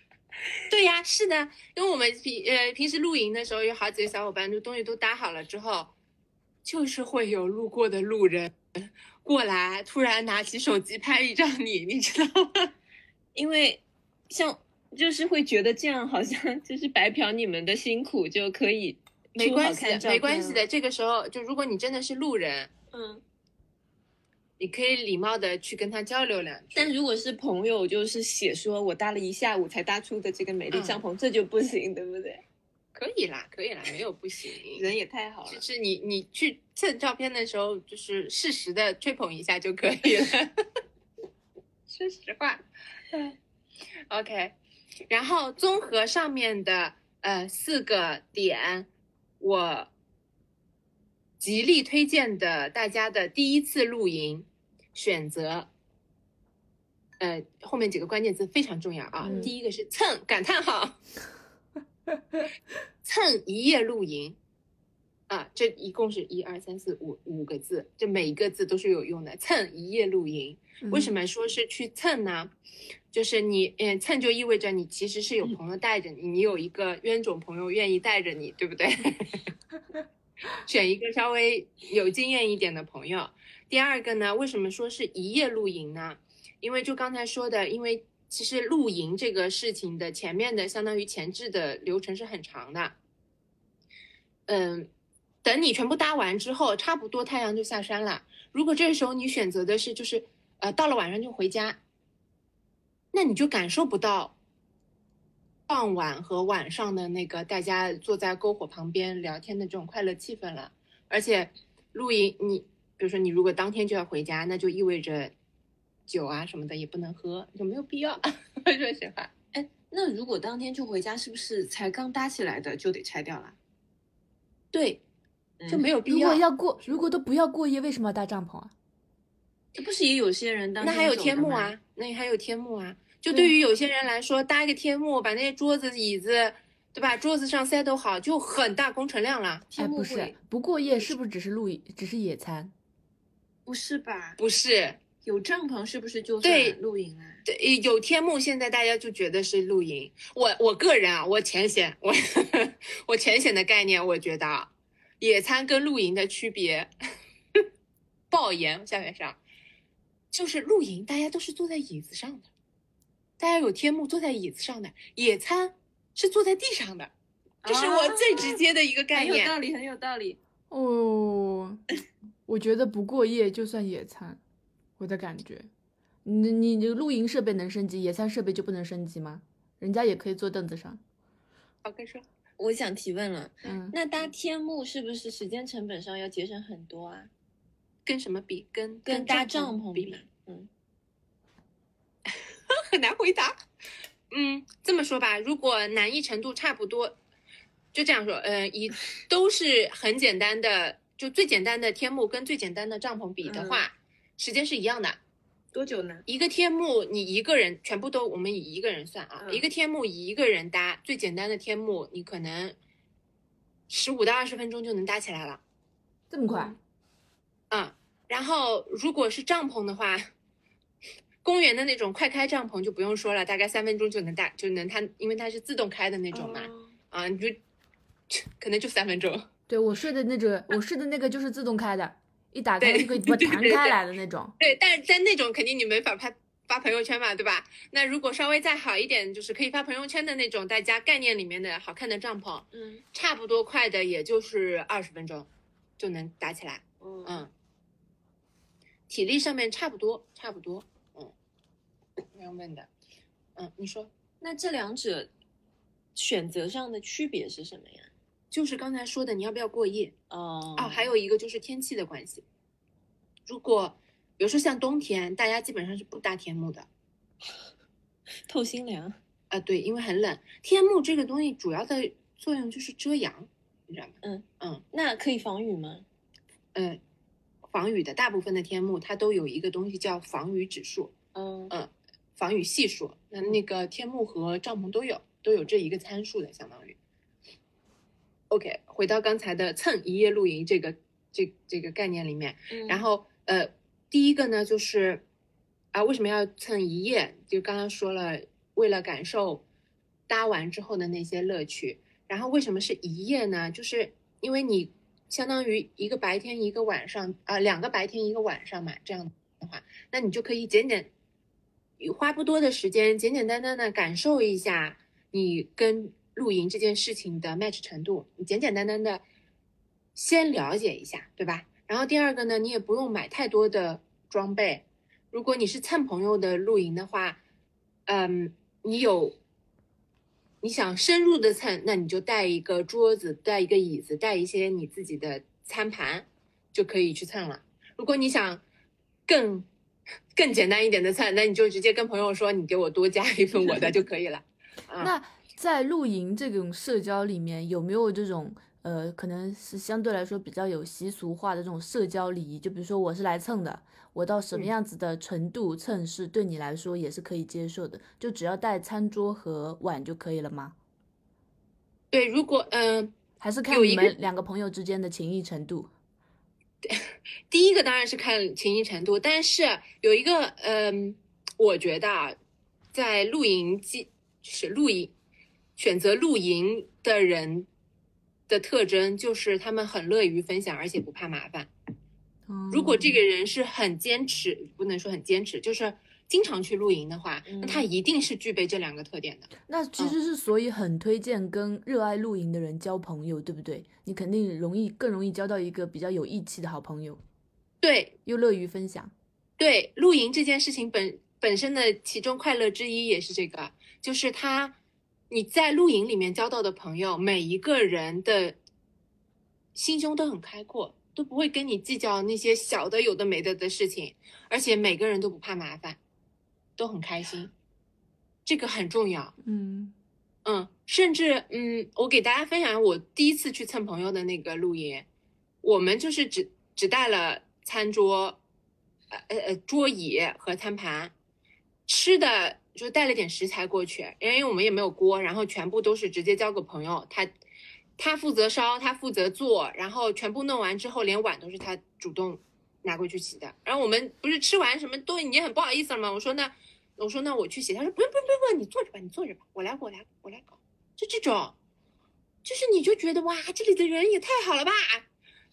S1: [LAUGHS]
S3: 对呀，是的，因为我们平呃平时露营的时候，有好几个小伙伴就东西都搭好了之后，就是会有路过的路人过来，突然拿起手机拍一张你，你知道吗？
S1: 因为像就是会觉得这样好像就是白嫖你们的辛苦就可以
S3: 没关系没关系的。。这个时候，就如果你真的是路人，
S1: 嗯，
S3: 你可以礼貌的去跟他交流两句。
S1: 但如果是朋友，就是写说我搭了一下午才搭出的这个美丽
S3: 嗯
S1: 帐篷，这就不行，对不对？[LAUGHS]
S3: 可以啦，可以啦，没有不行。[LAUGHS]
S1: 人也太好了
S3: 就。是你你去蹭照片的时候，就是适时的吹捧一下就可以了。[LAUGHS] 说实话，嗯，[LAUGHS] OK。然后综合上面的呃四个点，我极力推荐的大家的第一次露营选择。呃，后面几个关键字非常重要啊！
S2: 嗯
S3: 第一个是蹭感叹号，[LAUGHS] 蹭一夜露营，啊，这一共是一二三四五五个字，这每一个字都是有用的。蹭一夜露营，为什
S2: 么？
S3: 么说是去蹭呢？就是你，嗯，蹭就意味着你其实是有朋友带着你，你有一个冤种朋友愿意带着你，对不对？[LAUGHS] 选一个稍微有经验一点的朋友。第二个呢，为什么说是一夜露营呢？因为就刚才说的，因为其实露营这个事情的前面的相当于前置的流程是很长的。嗯，等你全部搭完之后，差不多太阳就下山了。如果这时候你选择的是就是呃到了晚上就回家，那你就感受不到傍晚和晚上的那个大家坐在篝火旁边聊天的这种快乐气氛了。而且露营，你比如说你如果当天就要回家，那就意味着酒啊什么的也不能喝，就没有必要。[LAUGHS] 说实话，
S1: 哎，那如果当天就回家，是不是才刚搭起来的就得拆掉了？
S3: 对，就没
S1: 有。
S3: 有必要。
S2: 如果要过，如果都不要过夜，为什么要搭帐篷啊？
S1: 这不是也有些人当
S3: 那还有？
S1: 天
S3: 幕啊，那还有天幕啊。就
S2: 对
S3: 对于有些人来说，搭一个天幕，把那些桌子、椅子，对吧？桌子上塞都好，就很大工程量了。
S2: 哎，
S1: 天幕
S2: 不是，不过夜是不是只是露营，只是野餐？
S1: 不是吧？
S3: 不是，
S1: 有帐篷是不是就
S3: 对
S1: 算露营啊？
S3: 对，有天幕，现在大家就觉得是露营。我我个人啊，我浅显，我 [LAUGHS] 我浅显的概念，我觉得啊，野餐跟露营的区别，[LAUGHS] 爆言下面上，就是露营大家都是坐在椅子上的，大家有天幕坐在椅子上的，野餐是坐在地上的，这是我最直接的一个概念。
S1: 很有道理，很有道理。
S2: 哦，[LAUGHS] 我觉得不过夜就算野餐，我的感觉。你你你露营设备能升级，野餐设备就不能升级吗？人家也可以坐凳子上。
S3: 好，跟说，
S1: 我想提问了，
S2: 嗯，
S1: 那搭天幕是不是时间成本上要节省很多啊？
S3: 跟什么比？跟
S1: 跟搭帐
S3: 篷比
S1: 篷比？嗯，[LAUGHS]
S3: 很难回答。嗯，这么说吧，如果难易程度差不多，就这样说，呃，以都是很简单的，就最简单的天幕跟最简单的帐篷比的话，时间是一样的。
S1: 多久呢？
S3: 一个天幕你一个人全部都，我们以一个人算啊，
S1: 嗯
S3: 一个天幕一个人搭，最简单的天幕你可能十五到二十分钟就能搭起来了。
S2: 这么快？
S3: 嗯，然后如果是帐篷的话，公园的那种快开帐篷就不用说了，大概三分钟就能搭，就能它，因为它是自动开的那种嘛，
S1: 哦
S3: 啊，你就可能就三分钟。
S2: 对我睡的那个，我睡的那个就是自动开的，一打开
S3: 对
S2: 就可以 [LAUGHS] 弹开来的那种。
S3: 对，但是但那种肯定你没法拍发朋友圈嘛，对吧？那如果稍微再好一点，就是可以发朋友圈的那种，大家概念里面的好看的帐篷，
S1: 嗯
S3: 差不多快的也就是二十分钟就能搭起来。
S1: 嗯
S3: 嗯，体力上面差不多，差不多。嗯，没有问的。嗯，你说，
S1: 那这两者选择上的区别是什么呀？
S3: 就是刚才说的，你要不要过夜？
S1: 哦
S3: 哦，还有一个就是天气的关系。如果比如说像冬天，大家基本上是不搭天幕的。
S1: 透心凉。
S3: 啊，对，因为很冷。天幕这个东西主要的作用就是遮阳，你知道吗？
S1: 嗯
S3: 嗯
S1: 那可以防雨吗？
S3: 呃，防雨的大部分的天幕它都有一个东西叫防雨指数，
S1: 嗯
S3: 嗯，防雨系数。那那个天幕和帐篷都有，都有这一个参数的，相当于。OK，回到刚才的蹭一夜露营这个这这个概念里面，
S1: 嗯
S3: 然后呃，第一个呢就是啊，为什么要蹭一夜？就刚刚说了，为了感受搭完之后的那些乐趣。然后为什么是一夜呢？就是因为你相当于一个白天一个晚上啊、两个白天一个晚上嘛，这样的话，那你就可以简简花不多的时间，简简单单的感受一下你跟露营这件事情的 match 程度，你简简单单的先了解一下，对吧？然后第二个呢，你也不用买太多的装备。如果你是蹭朋友的露营的话，嗯，你有你想深入的蹭，那你就带一个桌子，带一个椅子，带一些你自己的餐盘，就可以去蹭了。如果你想更 [LAUGHS] 更简单一点的菜，那你就直接跟朋友说，你给我多加一份我的就可以了。[LAUGHS] 啊，
S2: 那在露营这种社交里面，有没有这种呃，可能是相对来说比较有习俗化的这种社交礼仪？就比如说我是来蹭的，我到什么
S3: 嗯
S2: 样子的程度蹭是对你来说也是可以接受的，就只要带餐桌和碗就可以了吗？
S3: 对，如果嗯、
S2: 还是看你们两个朋友之间的情谊程度？
S3: 第一个当然是看情谊程度，但是有一个，嗯，我觉得啊，在露营机就是露营选择露营的人的特征就是他们很乐于分享，而且不怕麻烦。如果这个人是很坚持，不能说很坚持，就是经常去露营的话，那他一定是具备这两个特点的。
S2: 那其实是所以很推荐跟热爱露营的人交朋友，对不对？你肯定容易更容易交到一个比较有义气的好朋友，
S3: 对
S2: 又乐于分享。
S3: 对，露营这件事情本本身的其中快乐之一也是这个，就是他你在露营里面交到的朋友，每一个人的心胸都很开阔，都不会跟你计较那些小的有的没的的事情，而且每个人都不怕麻烦，都很开心，这个很重要。
S2: 嗯
S3: 嗯，甚至嗯，我给大家分享我第一次去蹭朋友的那个露营，我们就是只只带了餐桌，呃呃呃桌椅和餐盘，吃的就带了点食材过去，因为我们也没有锅，然后全部都是直接交给朋友，他他负责烧，他负责做，然后全部弄完之后，连碗都是他主动拿过去洗的。然后我们不是吃完什么都已经很不好意思了吗？我说那我说那我去写，他说不用不用不用不用，你坐着吧，你坐着吧，我来我来我来搞，就这种，就是你就觉得哇，这里的人也太好了吧，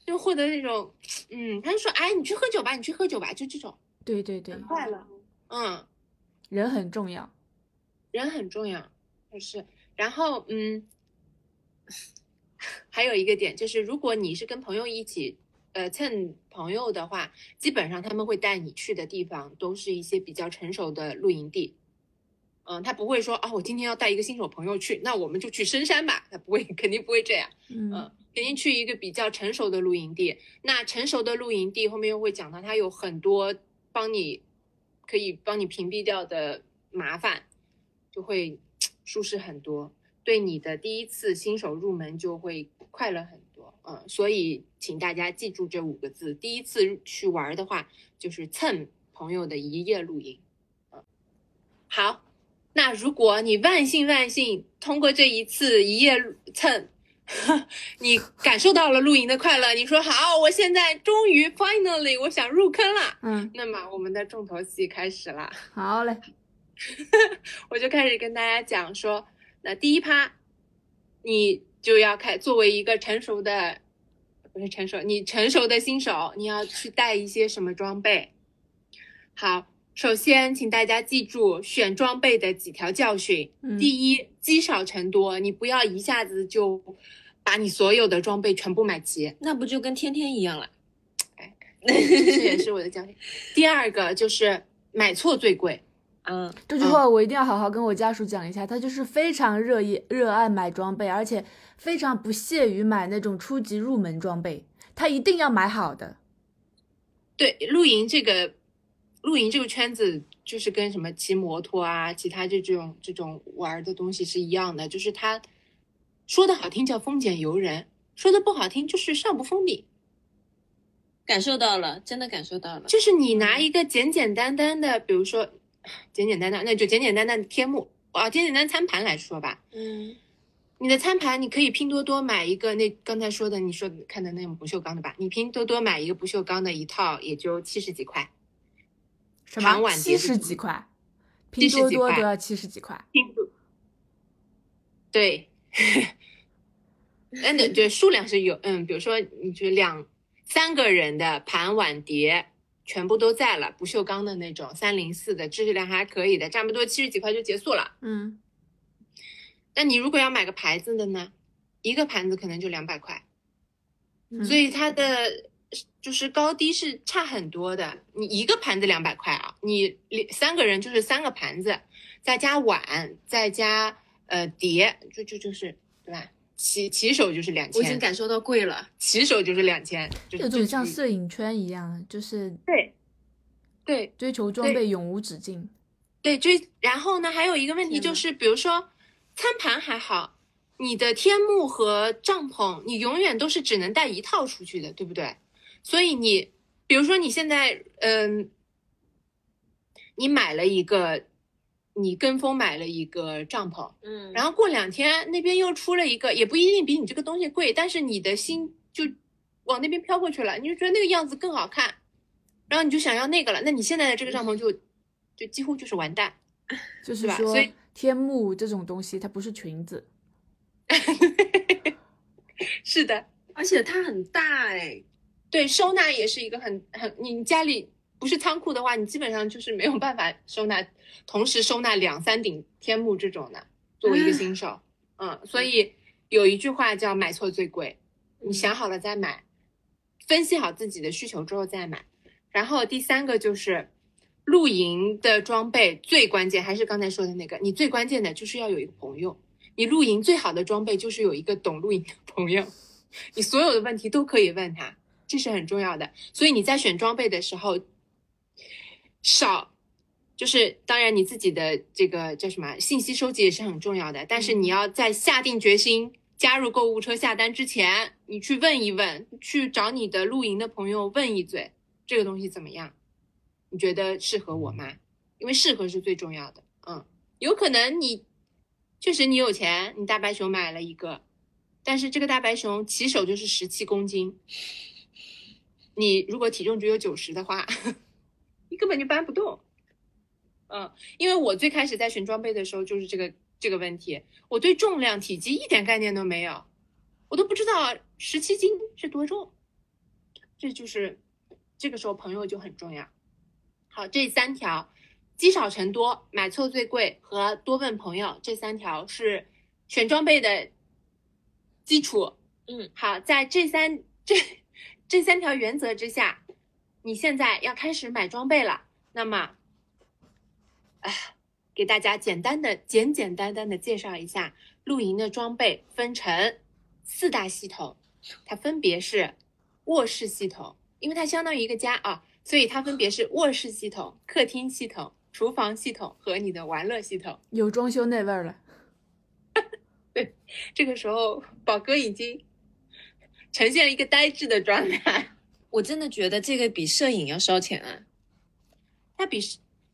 S3: 就获得那种，嗯，他就说哎，你去喝酒吧，你去喝酒吧，就这种。
S2: 对对对，很
S3: 快乐，嗯，
S2: 人很重要。
S3: 人很重要，就是，然后嗯，[LAUGHS] 还有一个点就是，如果你是跟朋友一起呃蹭朋友的话，基本上他们会带你去的地方都是一些比较成熟的露营地。嗯，他不会说啊，我今天要带一个新手朋友去，那我们就去深山吧。他不会，[LAUGHS] 肯定不会这样。
S2: 嗯
S3: 嗯，肯定去一个比较成熟的露营地。那成熟的露营地后面又会讲到，它有很多帮你可以帮你屏蔽掉的麻烦，就会 [TSK] 舒适很多，对你的第一次新手入门就会快乐很多。嗯，所以请大家记住这五个字：第一次去玩的话，就是蹭朋友的一夜露营。嗯，好。那如果你万幸万幸通过这一次一夜蹭，你感受到了露营的快乐，你说好，我现在终于 finally 我想入坑了，
S2: 嗯，
S3: 那么我们的重头戏开始了，[LAUGHS]
S2: 好嘞。
S3: 我就开始跟大家讲说，那第一趴，你就要开作为一个成熟的，不是成熟，你成熟的新手，你要去带一些什么装备？好。首先，请大家记住选装备的几条教训。
S2: 嗯
S3: 第一，积少成多，你不要一下子就把你所有的装备全部买齐，
S1: 那不就跟天天一样了？
S3: 这也是我的教训。第二个就是买错最贵，
S1: 嗯，
S2: 这句话我一定要好好跟我家属讲一下，他就是非常热意热爱买装备，而且非常不屑于买那种初级入门装备，他一定要买好的。
S3: 对露营这个露营这个圈子，就是跟什么骑摩托啊，其他这种这种玩的东西是一样的，就是他说的好听叫丰俭由人，说的不好听就是上不封顶。
S1: 感受到了，真的感受到了。
S3: 就是你拿一个简简单单的，比如说简简单单，那就简简单单的天幕啊，简简单餐盘来说吧，
S1: 嗯，
S3: 你的餐盘你可以拼多多买一个那刚才说的你说看的那种不锈钢的吧，你拼多多买一个不锈钢的一套也就七十几块，
S2: 什
S3: 盘
S2: 么七十
S3: 碗碟子
S2: 几块，拼
S3: 70几块
S2: 多多都要七十几块。
S3: 拼多对，嗯，对对，数量是有，嗯，比如说你就两三个人的盘碗碟全部都在了，不锈钢的那种，三零四的，质量还可以的，差不多七十几块就结束了。
S2: 嗯，
S3: 那你如果要买个牌子的呢，一个盘子可能就两百块，
S2: 嗯
S3: 所以它的就是高低是差很多的。你一个盘子两百块啊，你两三个人就是三个盘子，再加碗，再加呃碟，就就就是对吧？起起手就是两千
S1: 我已经，感受到贵了。
S3: 起手就是两千，就
S2: 有种像摄影圈一样，就是
S3: 对对
S2: 追求装备永无止境。
S3: 对，追，然后呢，还有一个问题就是，比如说餐盘还好，你的天幕和帐篷，你永远都是只能带一套出去的，对不对？所以你，比如说你现在，嗯，你买了一个，你跟风买了一个帐篷，
S1: 嗯
S3: 然后过两天那边又出了一个，也不一定比你这个东西贵，但是你的心就往那边飘过去了，你就觉得那个样子更好看，然后你就想要那个了，那你现在的这个帐篷就就几乎就是完蛋。
S2: 就是
S3: 吧所以，
S2: 天幕这种东西它不是裙子，[LAUGHS]
S3: 是的，
S1: 而且它很大哎，
S3: 对，收纳也是一个很很，你家里不是仓库的话，你基本上就是没有办法收纳，同时收纳两三顶天幕这种的。作为一个新手，嗯，所以有一句话叫“买错最贵”，你想好了再买，分析好自己的需求之后再买。然后第三个就是露营的装备最关键，还是刚才说的那个，你最关键的就是要有一个朋友。你露营最好的装备就是有一个懂露营的朋友，[LAUGHS] 你所有的问题都可以问他，这是很重要的。所以你在选装备的时候，少就是当然你自己的这个叫什么信息收集也是很重要的，但是你要在下定决心加入购物车下单之前，你去问一问，去找你的露营的朋友问一嘴，这个东西怎么样？你觉得适合我吗？因为适合是最重要的。嗯，有可能你确实你有钱，你大白熊买了一个，但是这个大白熊起手就是十七公斤，你如果体重只有九十的话，[LAUGHS] 你根本就搬不动。嗯，因为我最开始在选装备的时候就是这个这个问题，我对重量体积一点概念都没有，我都不知道十七斤是多重，这就是这个时候朋友就很重要。好，这三条积少成多、买错最贵和多问朋友这三条是选装备的基础。
S1: 嗯，
S3: 好，在这三这这三条原则之下，你现在要开始买装备了。那么，啊，给大家简单的、简简单单的介绍一下露营的装备，分成四大系统，它分别是卧室系统，因为它相当于一个家啊，所以它分别是卧室系统、客厅系统、厨房系统和你的玩乐系统。
S2: 有装修那味儿了。[LAUGHS]
S3: 对这个时候，宝哥已经呈现了一个呆滞的状态。
S1: 我真的觉得这个比摄影要烧钱啊。
S3: 它比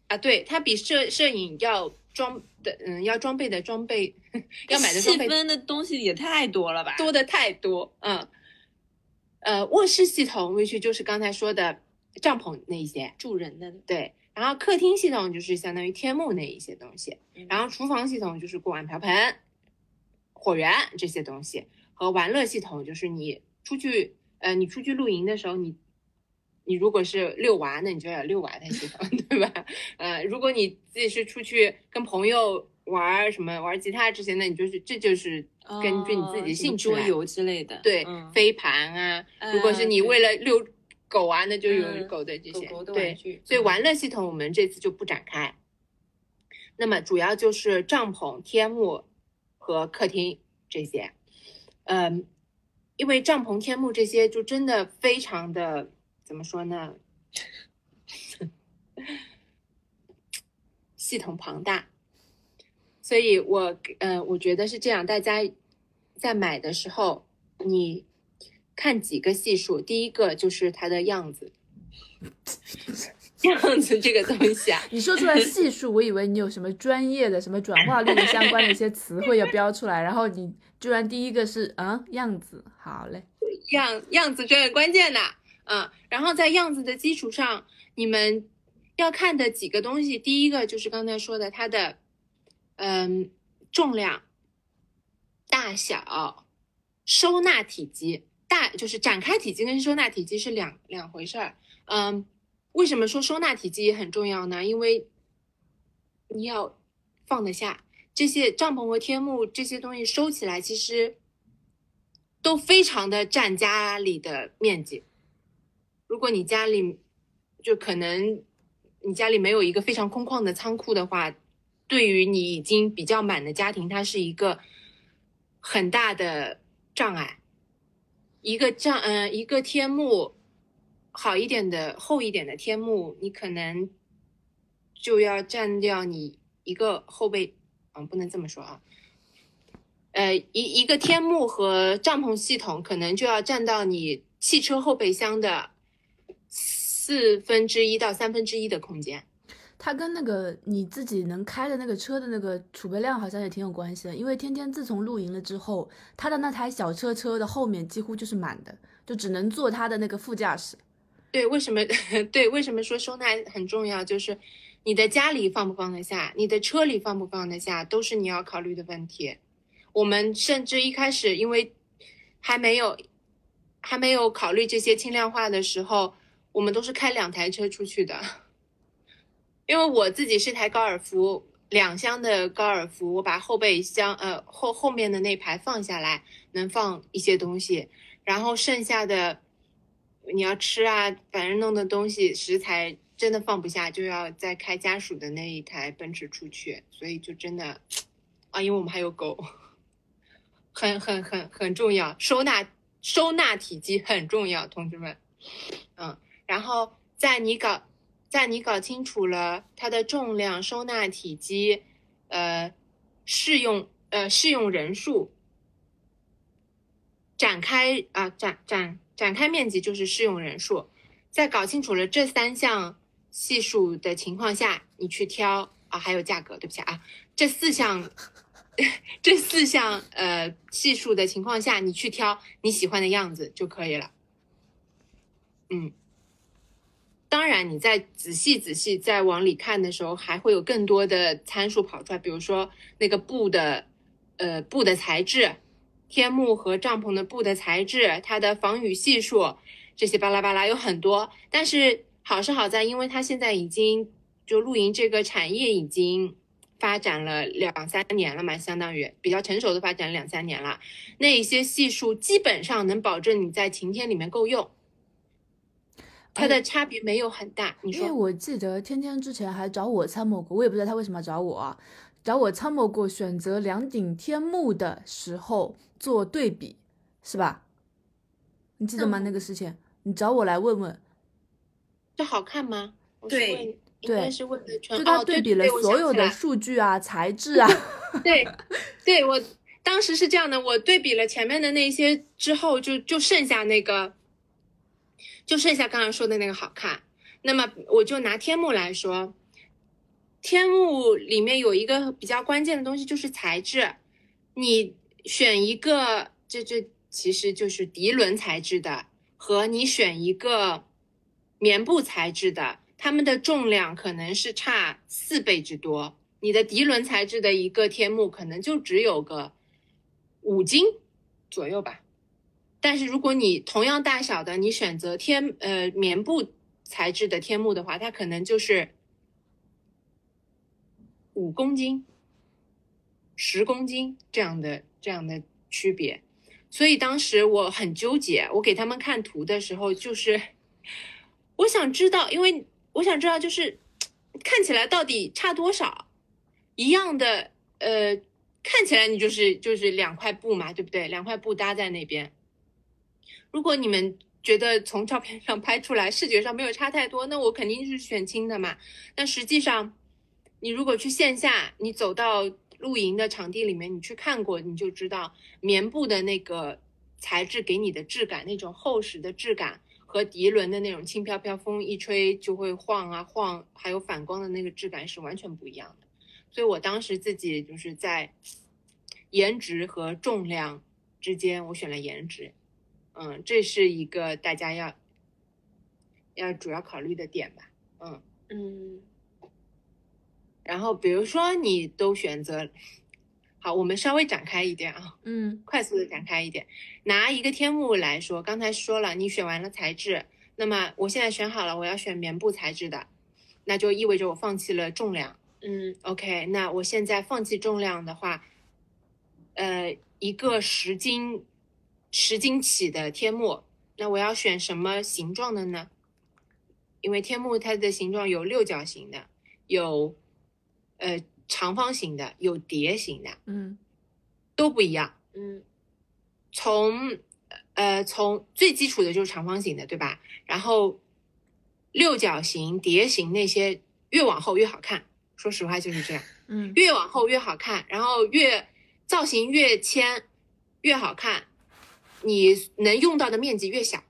S3: 啊，对，它比摄摄影要装的，嗯，要装备的装备，要买的装备
S1: 细分的东西也太多了吧？
S3: 多的太多。嗯，呃，卧室系统，which 就是刚才说的帐篷那一些，
S1: 住人的，
S3: 对。然后客厅系统就是相当于天幕那一些东西，
S1: 嗯
S3: 然后厨房系统就是锅碗瓢盆、火源这些东西，和玩乐系统就是你出去，呃，你出去露营的时候，你你如果是遛娃，那你就要有遛娃的系统，[LAUGHS] 对吧？呃，如果你自己是出去跟朋友玩什么玩吉他这些，那你就是这就是根据你自己的兴趣来
S1: 哦桌游之类的，
S3: 对，
S1: 嗯
S3: 飞盘啊，如果是你为了遛狗啊，那就有
S1: 嗯
S3: 狗的这些，
S1: 狗狗的
S3: 对
S1: 玩，具，
S3: 所以
S1: 嗯
S3: 玩乐系统我们这次就不展开。那么主要就是帐篷、天幕和客厅这些，嗯，因为帐篷、天幕这些就真的非常的怎么说呢？系统庞大，所以我呃，我觉得是这样，大家在买的时候，你看几个系数，第一个就是它的样子，[LAUGHS] 样子这个东西啊，
S2: 你说出来系数，我以为你有什么专业的、什么转化率的相关的一些词汇要标出来，然后你居然第一个是嗯样子，好嘞，
S3: 样样子这很关键的，嗯，然后在样子的基础上，你们要看的几个东西，第一个就是刚才说的它的，嗯，重量、大小、收纳体积，大就是展开体积跟收纳体积是两两回事儿，嗯，为什么说收纳体积也很重要呢？因为你要放得下这些帐篷和天幕这些东西收起来，其实都非常的占家里的面积。如果你家里就可能你家里没有一个非常空旷的仓库的话，对于你已经比较满的家庭，它是一个很大的障碍。一个帐，嗯、一个天幕好一点的、厚一点的天幕，你可能就要占掉你一个后备，嗯，不能这么说啊。呃，一一个天幕和帐篷系统可能就要占到你汽车后备箱的四分之一到三分之一的空间。
S2: 它跟那个你自己能开的那个车的那个储备量好像也挺有关系的，因为天天自从露营了之后，他的那台小车车的后面几乎就是满的，就只能坐他的那个副驾驶。
S3: 对，为什么？[LAUGHS] 对，为什么说收纳很重要？就是你的家里放不放得下，你的车里放不放得下，都是你要考虑的问题。我们甚至一开始因为还没有还没有考虑这些轻量化的时候，我们都是开两台车出去的。因为我自己是台高尔夫，两厢的高尔夫，我把后备箱呃后后面的那排放下来，能放一些东西，然后剩下的你要吃啊，反正弄的东西食材真的放不下，就要再开家属的那一台奔驰出去，所以就真的啊，因为我们还有狗，很很很很重要，收纳收纳体积很重要，同志们，嗯，然后在你搞。在你搞清楚了它的重量、收纳体积，呃，适用呃适用人数，展开啊展展展开面积就是适用人数，在搞清楚了这三项系数的情况下，你去挑啊还有价格，对不起啊，这四项 [LAUGHS] 这四项呃系数的情况下，你去挑你喜欢的样子就可以了。嗯。当然，你再仔细仔细再往里看的时候，还会有更多的参数跑出来，比如说那个布的，呃，布的材质，天幕和帐篷的布的材质，它的防雨系数，这些巴拉巴拉有很多。但是好是好在，因为它现在已经就露营这个产业已经发展了两三年了嘛，相当于比较成熟的发展两三年了，那一些系数基本上能保证你在晴天里面够用。它的差别没有很大，你说？
S2: 因为我记得天天之前还找我参谋过，我也不知道他为什么要找我啊，找我参谋过选择两顶天幕的时候做对比，是吧？你记得吗？那个事情，你找我来问问，
S3: 这好看吗？
S1: 对，
S3: 应该是问的全，
S2: 就他对比了所有的数据啊、材质啊。[LAUGHS]
S3: 对，对我当时是这样的，我对比了前面的那些之后，就就剩下那个。就剩下刚刚说的那个好看，那么我就拿天幕来说，天幕里面有一个比较关键的东西就是材质，你选一个，这这其实就是涤纶材质的，和你选一个棉布材质的，它们的重量可能是差四倍之多。你的涤纶材质的一个天幕可能就只有个五斤左右吧。但是如果你同样大小的，你选择天呃棉布材质的天幕的话，它可能就是五公斤、十公斤这样的这样的区别。所以当时我很纠结，我给他们看图的时候，就是我想知道，因为我想知道就是看起来到底差多少，一样的呃，看起来你就是就是两块布嘛，对不对？两块布搭在那边。如果你们觉得从照片上拍出来视觉上没有差太多，那我肯定是选轻的嘛。但实际上，你如果去线下，你走到露营的场地里面，你去看过，你就知道棉布的那个材质给你的质感，那种厚实的质感和涤纶的那种轻飘飘，风一吹就会晃啊晃，还有反光的那个质感是完全不一样的。所以我当时自己就是在颜值和重量之间，我选了颜值。嗯，这是一个大家要要主要考虑的点吧。嗯
S1: 嗯，
S3: 然后比如说你都选择好，我们稍微展开一点啊，
S2: 嗯，
S3: 快速的展开一点。拿一个天幕来说，刚才说了，你选完了材质，那么我现在选好了，我要选棉布材质的，那就意味着我放弃了重量。
S1: 嗯
S3: OK，那我现在放弃重量的话，呃，一个十斤十斤起的天幕，那我要选什么形状的呢？因为天幕它的形状有六角形的，有呃长方形的，有碟形的，
S2: 嗯
S3: 都不一样。
S1: 嗯
S3: 从呃从最基础的就是长方形的，对吧？然后六角形、碟形那些越往后越好看，说实话就是这样。
S2: 嗯
S3: 越往后越好看，然后越造型越纤越好看，你能用到的面积越小，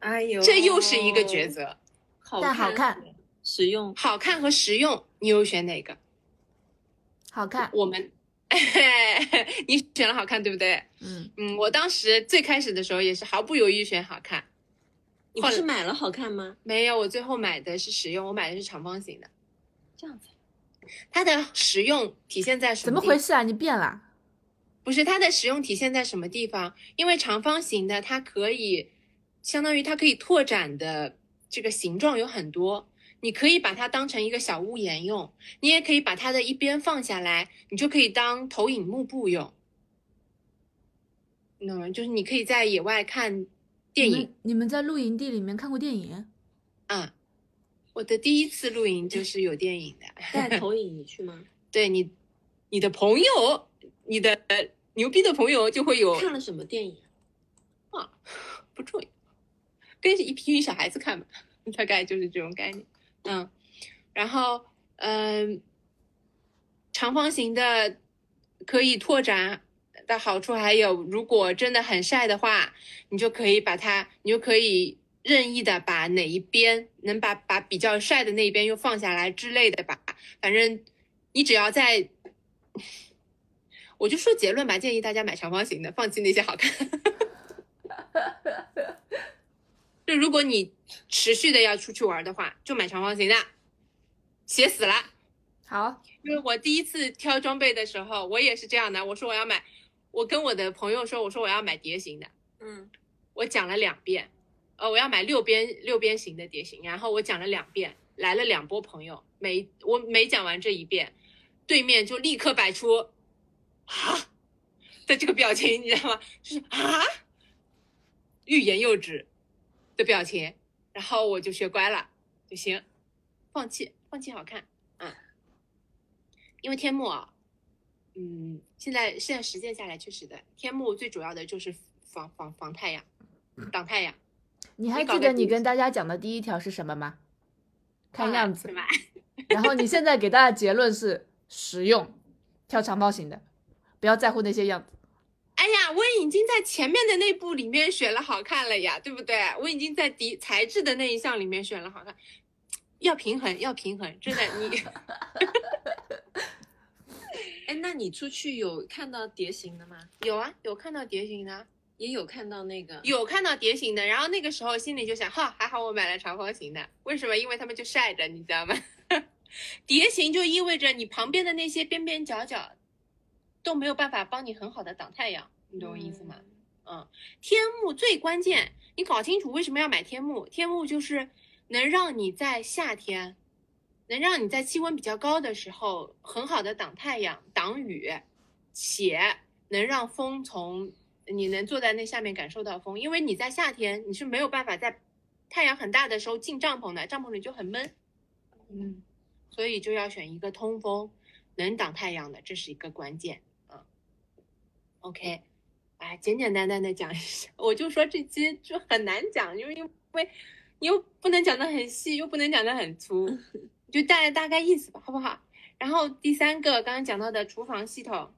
S1: 哎呦，
S3: 这又是一个抉，择。
S1: 好
S2: 但好看，
S1: 实用。
S3: 好看和实用，你又选哪个？
S2: 好看，
S3: 我们，[LAUGHS] 你选了好看，对不对？
S2: 嗯
S3: 嗯，我当时最开始的时候也是毫不犹豫选好看，
S1: 你不是买了好看吗？
S3: 没有，我最后买的是实用，我买的是长方形的。
S1: 这样子，
S3: 它的实用体现在什
S2: 怎
S3: 么怎
S2: 么回事啊？你变了？
S3: 不是它的使用体现在什么地方？因为长方形的它可以，相当于它可以拓展的这个形状有很多，你可以把它当成一个小屋檐用，你也可以把它的一边放下来，你就可以当投影幕布用。你懂吗？就是你可以在野外看电影
S2: 你们，你们在露营地里面看过电影？
S3: 啊。我的第一次露营就是有电影的，
S1: 带 [LAUGHS] 投影仪去吗？
S3: 对你，你的朋友，你的牛逼的朋友就会有
S1: 看了什么电影啊？
S3: 不重要，跟着一批小孩子看吧，大概就是这种概念。嗯，然后嗯、长方形的可以拓展的好处还有，如果真的很晒的话，你就可以把它，你就可以任意的把哪一边能把把比较晒的那一边又放下来之类的吧。反正你只要在，我就说结论吧，建议大家买长方形的，放弃那些好看。[LAUGHS] 就如果你持续的要出去玩的话，就买长方形的，写死了。
S2: 好，
S3: 因为我第一次挑装备的时候，我也是这样的。我说我要买，我跟我的朋友说，我说我要买蝶形的，
S1: 嗯
S3: 我讲了两遍，呃，我要买六边六边形的蝶形，然后我讲了两遍，来了两波朋友，每我每讲完这一遍，对面就立刻摆出啊 [LAUGHS] 的这个表情，你知道吗？就是啊，欲言又止的表情，然后我就学乖了，就行，放弃，放弃好看，啊，因为天幕啊，嗯，现在现在实践下来，确实的，天幕最主要的就是防防防太阳，挡太阳，
S2: 你还记得你跟大家讲的第一条是什么吗？看样子
S3: 是。吧？
S2: 然后你现在给大家结论是实用，挑长方形的，不要在乎那些样子。
S3: 哎呀，我已经在前面的那部里面选了好看了呀，对不对？我已经在底材质的那一项里面选了好看，要平衡，要平衡，真的你。[LAUGHS]
S1: 哎，那你出去有看到蝶形的吗？
S3: 有啊，有看到蝶形的，
S1: 也有看到那个，
S3: 有看到蝶形的，然后那个时候心里就想，哈，还好我买了长方形的，为什么？因为他们就晒着，你知道吗？[LAUGHS] 蝶形就意味着你旁边的那些边边角角都没有办法帮你很好的挡太阳，你懂我意思吗？嗯，天幕最关键，你搞清楚为什么要买天幕。天幕就是能让你在夏天，能让你在气温比较高的时候，很好的挡太阳、挡雨，且能让风从你能坐在那下面感受到风。因为你在夏天你是没有办法在太阳很大的时候进帐篷的，帐篷里就很闷。嗯，所以就要选一个通风、能挡太阳的，这是一个关键。嗯，OK。哎，简简单单的讲一下，我就说这期就很难讲，因为因为你又不能讲的很细，又不能讲的很粗，就大概大概意思吧，好不好？然后第三个刚刚讲到的厨房系统，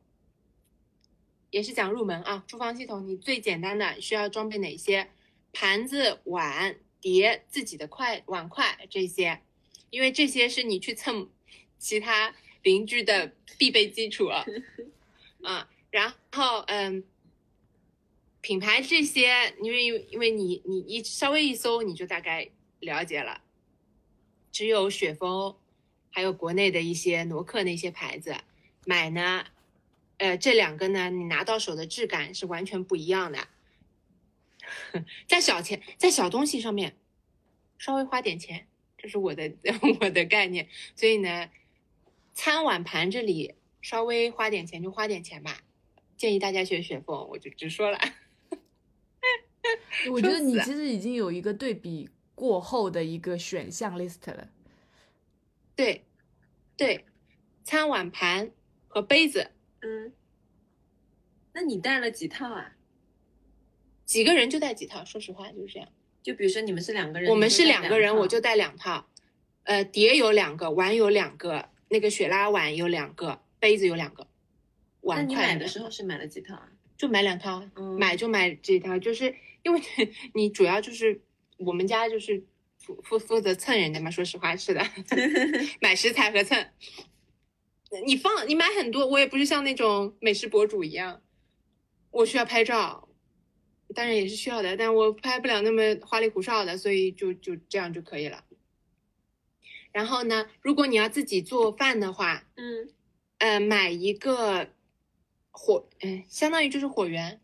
S3: 也是讲入门啊。厨房系统你最简单的需要装备哪些？盘子、碗、碟、自己的筷碗筷这些，因为这些是你去蹭其他邻居的必备基础啊。[LAUGHS] 啊，然后嗯。品牌这些，因为因为你你一稍微一搜你就大概了解了。只有雪峰，还有国内的一些挪克那些牌子，买呢，呃，这两个呢，你拿到手的质感是完全不一样的。[LAUGHS] 在小钱在小东西上面稍微花点钱，这是我的 [LAUGHS] 我的概念。所以呢，餐碗盘这里稍微花点钱就花点钱吧，建议大家选雪凤，我就直说了。[LAUGHS]
S2: 我觉得你其实已经有一个对比过后的一个选项 list 了。
S3: 对，对，餐碗盘和杯子，
S1: 嗯，那你带了几套啊？
S3: 几个人就带几套，说实话就是这样。
S1: 就比如说你们是两个人，
S3: 我们是两个人，我就带两套，呃，碟有两个，碗有两个，那个雪拉碗有两个，杯子有两个。
S1: 那你
S3: 碗筷有
S1: 买的时候是买了几套啊？
S3: 就买两套买就买这套，就是因为你主要就是我们家就是负负负责蹭人家嘛，说实话是的，[LAUGHS] 买食材和蹭。你放你买很多，我也不是像那种美食博主一样，我需要拍照，当然也是需要的，但我拍不了那么花里胡哨的，所以就就这样就可以了。然后呢，如果你要自己做饭的话，
S1: 嗯，
S3: 呃，买一个火，嗯、相当于就是火源，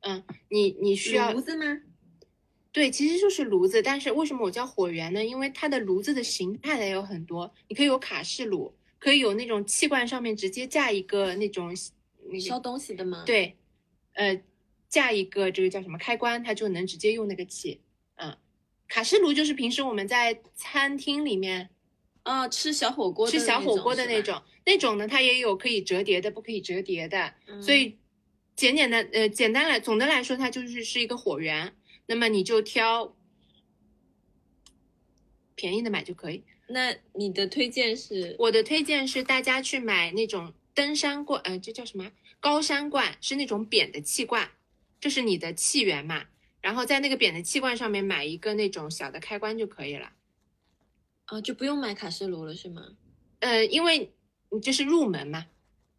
S3: 嗯，你你需要
S1: 炉子吗？
S3: 对，其实就是炉子，但是为什么我叫火源呢？因为它的炉子的形态也有很多，你可以有卡式炉，可以有那种气罐上面直接架一个那种那
S1: 烧东西的吗？，
S3: 对，呃，架一个这个叫什么开关，它就能直接用那个气，嗯，卡式炉就是平时我们在餐厅里面
S1: 哦，吃小火锅的
S3: 吃小火锅的那
S1: 种
S3: 种，那种呢，它也有可以折叠的，不可以折叠的，所以简简单呃简单来总的来说，它就是是一个火源。那么你就挑便宜的买就可以。
S1: 嗯那你的推荐是
S3: 我的推荐是大家去买那种登山罐，呃，这叫什么？高山罐，是那种扁的气罐，这是你的气源嘛。然后在那个扁的气罐上面买一个那种小的开关就可以了。
S1: 啊，就不用买卡式炉了是吗？
S3: 呃，因为你这是入门嘛，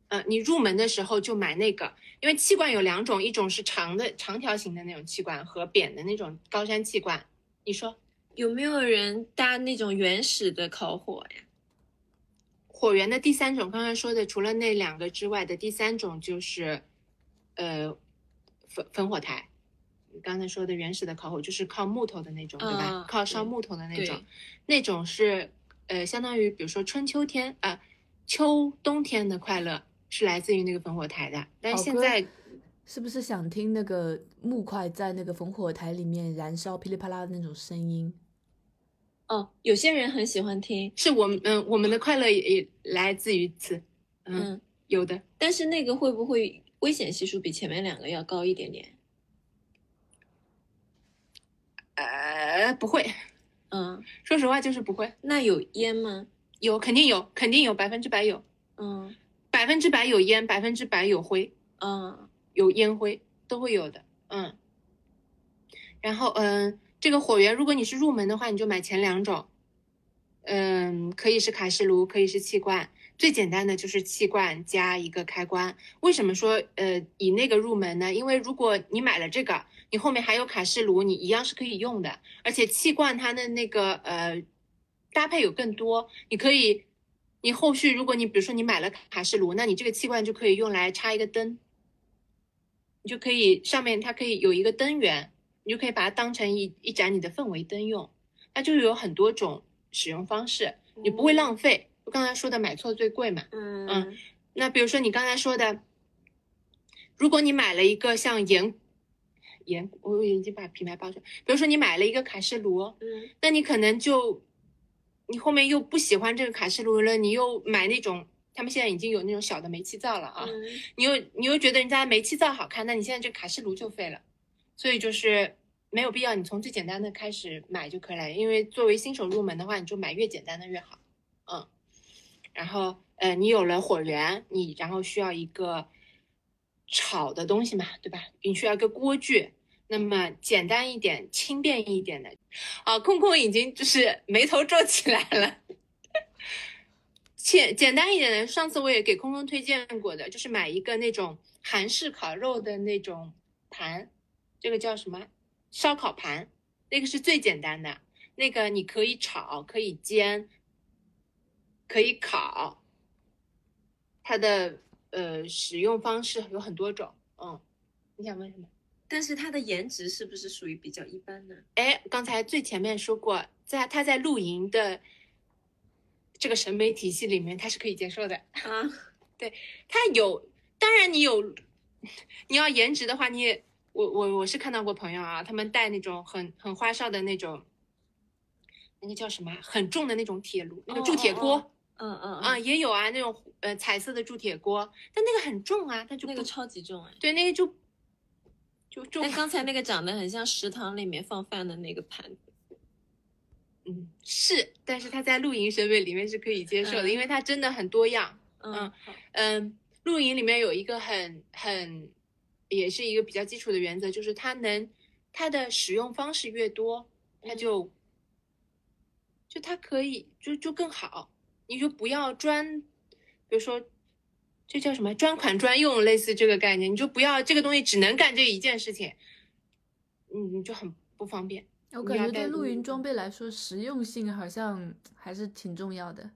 S3: 呃，你入门的时候就买那个，因为气罐有两种，一种是长的长条形的那种气罐和扁的那种高山气罐。你说
S1: 有没有人搭那种原始的烤火呀？
S3: 火源的第三种，刚刚说的除了那两个之外的第三种就是，呃，焚焚火台。你刚才说的原始的烤火就是靠木头的那种，对吧？
S1: 啊
S3: 靠烧木头的那种，那种是呃，相当于比如说春秋天啊、呃秋冬天的快乐是来自于那个烽火台的，但是现在
S2: 是不是想听那个木块在那个烽火台里面燃烧噼里啪啦的那种声音？
S1: 哦，有些人很喜欢听，
S3: 是我们嗯、我们的快乐也也来自于此，嗯，
S1: 嗯，
S3: 有的
S1: 但是那个会不会危险系数比前面两个要高一点点？
S3: 呃不会，
S1: 嗯，
S3: 说实话就是不会，
S1: 那有烟吗？
S3: 有肯定有肯定有百分之百有。
S1: 嗯
S3: 百分之百有烟，百分之百有灰，
S1: 嗯
S3: 有烟灰都会有的，嗯。然后，嗯，这个火源，如果你是入门的话，你就买前两种，嗯，可以是卡式炉，可以是气罐，最简单的就是气罐加一个开关。为什么说呃以那个入门呢？因为如果你买了这个，你后面还有卡式炉，你一样是可以用的，而且气罐它的那个呃搭配有更多，你可以。你后续如果你比如说你买了卡式炉，那你这个气罐就可以用来插一个灯，你就可以上面它可以有一个灯源，你就可以把它当成一一盏你的氛围灯用，它就有很多种使用方式，你不会浪费。我刚才说的买错最贵嘛，
S1: 嗯。
S3: 嗯那比如说你刚才说的，如果你买了一个像盐盐，我已经把品牌报出来，比如说你买了一个卡式炉，
S1: 嗯。
S3: 那你可能就你后面又不喜欢这个卡式炉了，你又买那种，他们现在已经有那种小的煤气灶了啊，
S1: 嗯。
S3: 你又你又觉得人家煤气灶好看，那你现在这个卡式炉就废了，所以就是没有必要你从最简单的开始买就可以了，因为作为新手入门的话，你就买越简单的越好，嗯，然后呃你有了火源，你然后需要一个炒的东西嘛，对吧？你需要一个锅具，那么简单一点、轻便一点的，啊，空空已经就是眉头皱起来了。简简单一点的，上次我也给空空推荐过的，就是买一个那种韩式烤肉的那种盘，这个叫什么？烧烤盘，那个是最简单的。那个你可以炒，可以煎，可以烤。它的呃使用方式有很多种。嗯，你想问什么？
S1: 但是它的颜值是不是属于比较一般呢？
S3: 哎，刚才最前面说过，在它在露营的这个审美体系里面，它是可以接受的。
S1: 啊，
S3: 对，它有，当然你有，[LAUGHS] 你要颜值的话，你也，我我我是看到过朋友啊，他们带那种很很花哨的那种，那个叫什么啊，很重的那种铁炉，那个
S1: 哦
S3: 铸铁锅。
S1: 哦嗯嗯
S3: 啊，，也有啊，那种呃彩色的铸铁锅，但那个很重啊，它就
S1: 那个超级重哎。
S3: 对那个就就重
S1: 但，刚才那个长得很像食堂里面放饭的那个盘子。
S3: 嗯是，但是它在露营设备里面是可以接受的，
S1: 嗯
S3: 因为它真的很多样。
S1: 嗯，
S3: 嗯嗯，露营里面有一个很很也是一个比较基础的原则，就是它能它的使用方式越多，它
S1: 嗯
S3: 就、就它可以就就更好，你就不要专，比如说这叫什么专款专用，类似这个概念，你就不要这个东西只能干这一件事情，嗯，你就很不方便。
S2: 我感觉对露
S3: 营
S2: 装备来说，实用性好像还是挺重要的。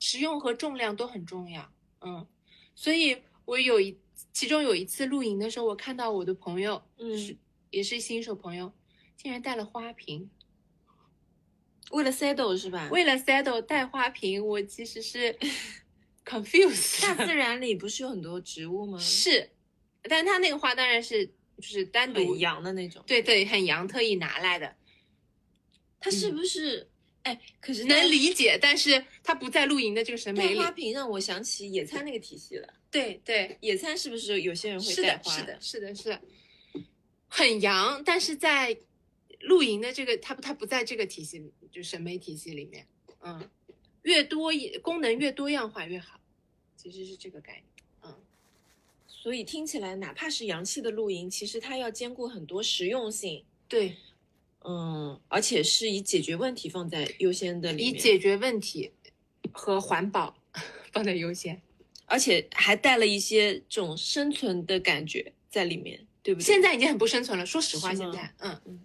S3: 实用和重量都很重要，嗯，所以我有一其中有一次露营的时候，我看到我的朋友，
S1: 嗯
S3: 是也是新手朋友，竟然带了花瓶。
S1: 为了 saddle 是吧？
S3: 为了 saddle 带花瓶，我其实是 [LAUGHS] confused
S1: 大自然里不是有很多植物吗？
S3: 是，但是他那个花当然是就是单独
S1: 很洋的那种。
S3: 对对，很洋，特意拿来的，
S1: 它是不是？哎，可是
S3: 能理解，但是它不在露营的这个审美里。
S1: 带花瓶让我想起野餐那个体系了。
S3: 对对，
S1: 野餐是不是有些人会
S3: 是的，
S1: 带花？
S3: 是的，是的，是的，很洋，但是在露营的这个，它不，它不在这个体系，就审美体系里面，嗯，越多功能越多样化越好，其实是这个概念，嗯，
S1: 所以听起来，哪怕是洋气的露营，其实它要兼顾很多实用性，
S3: 对，
S1: 嗯，而且是以解决问题放在优先的里面，
S3: 以解决问题和环保 [LAUGHS] 放在优先。
S1: 而且还带了一些这种生存的感觉在里面，对不对？
S3: 现在已经很不生存了，说实话，现在，嗯
S1: 嗯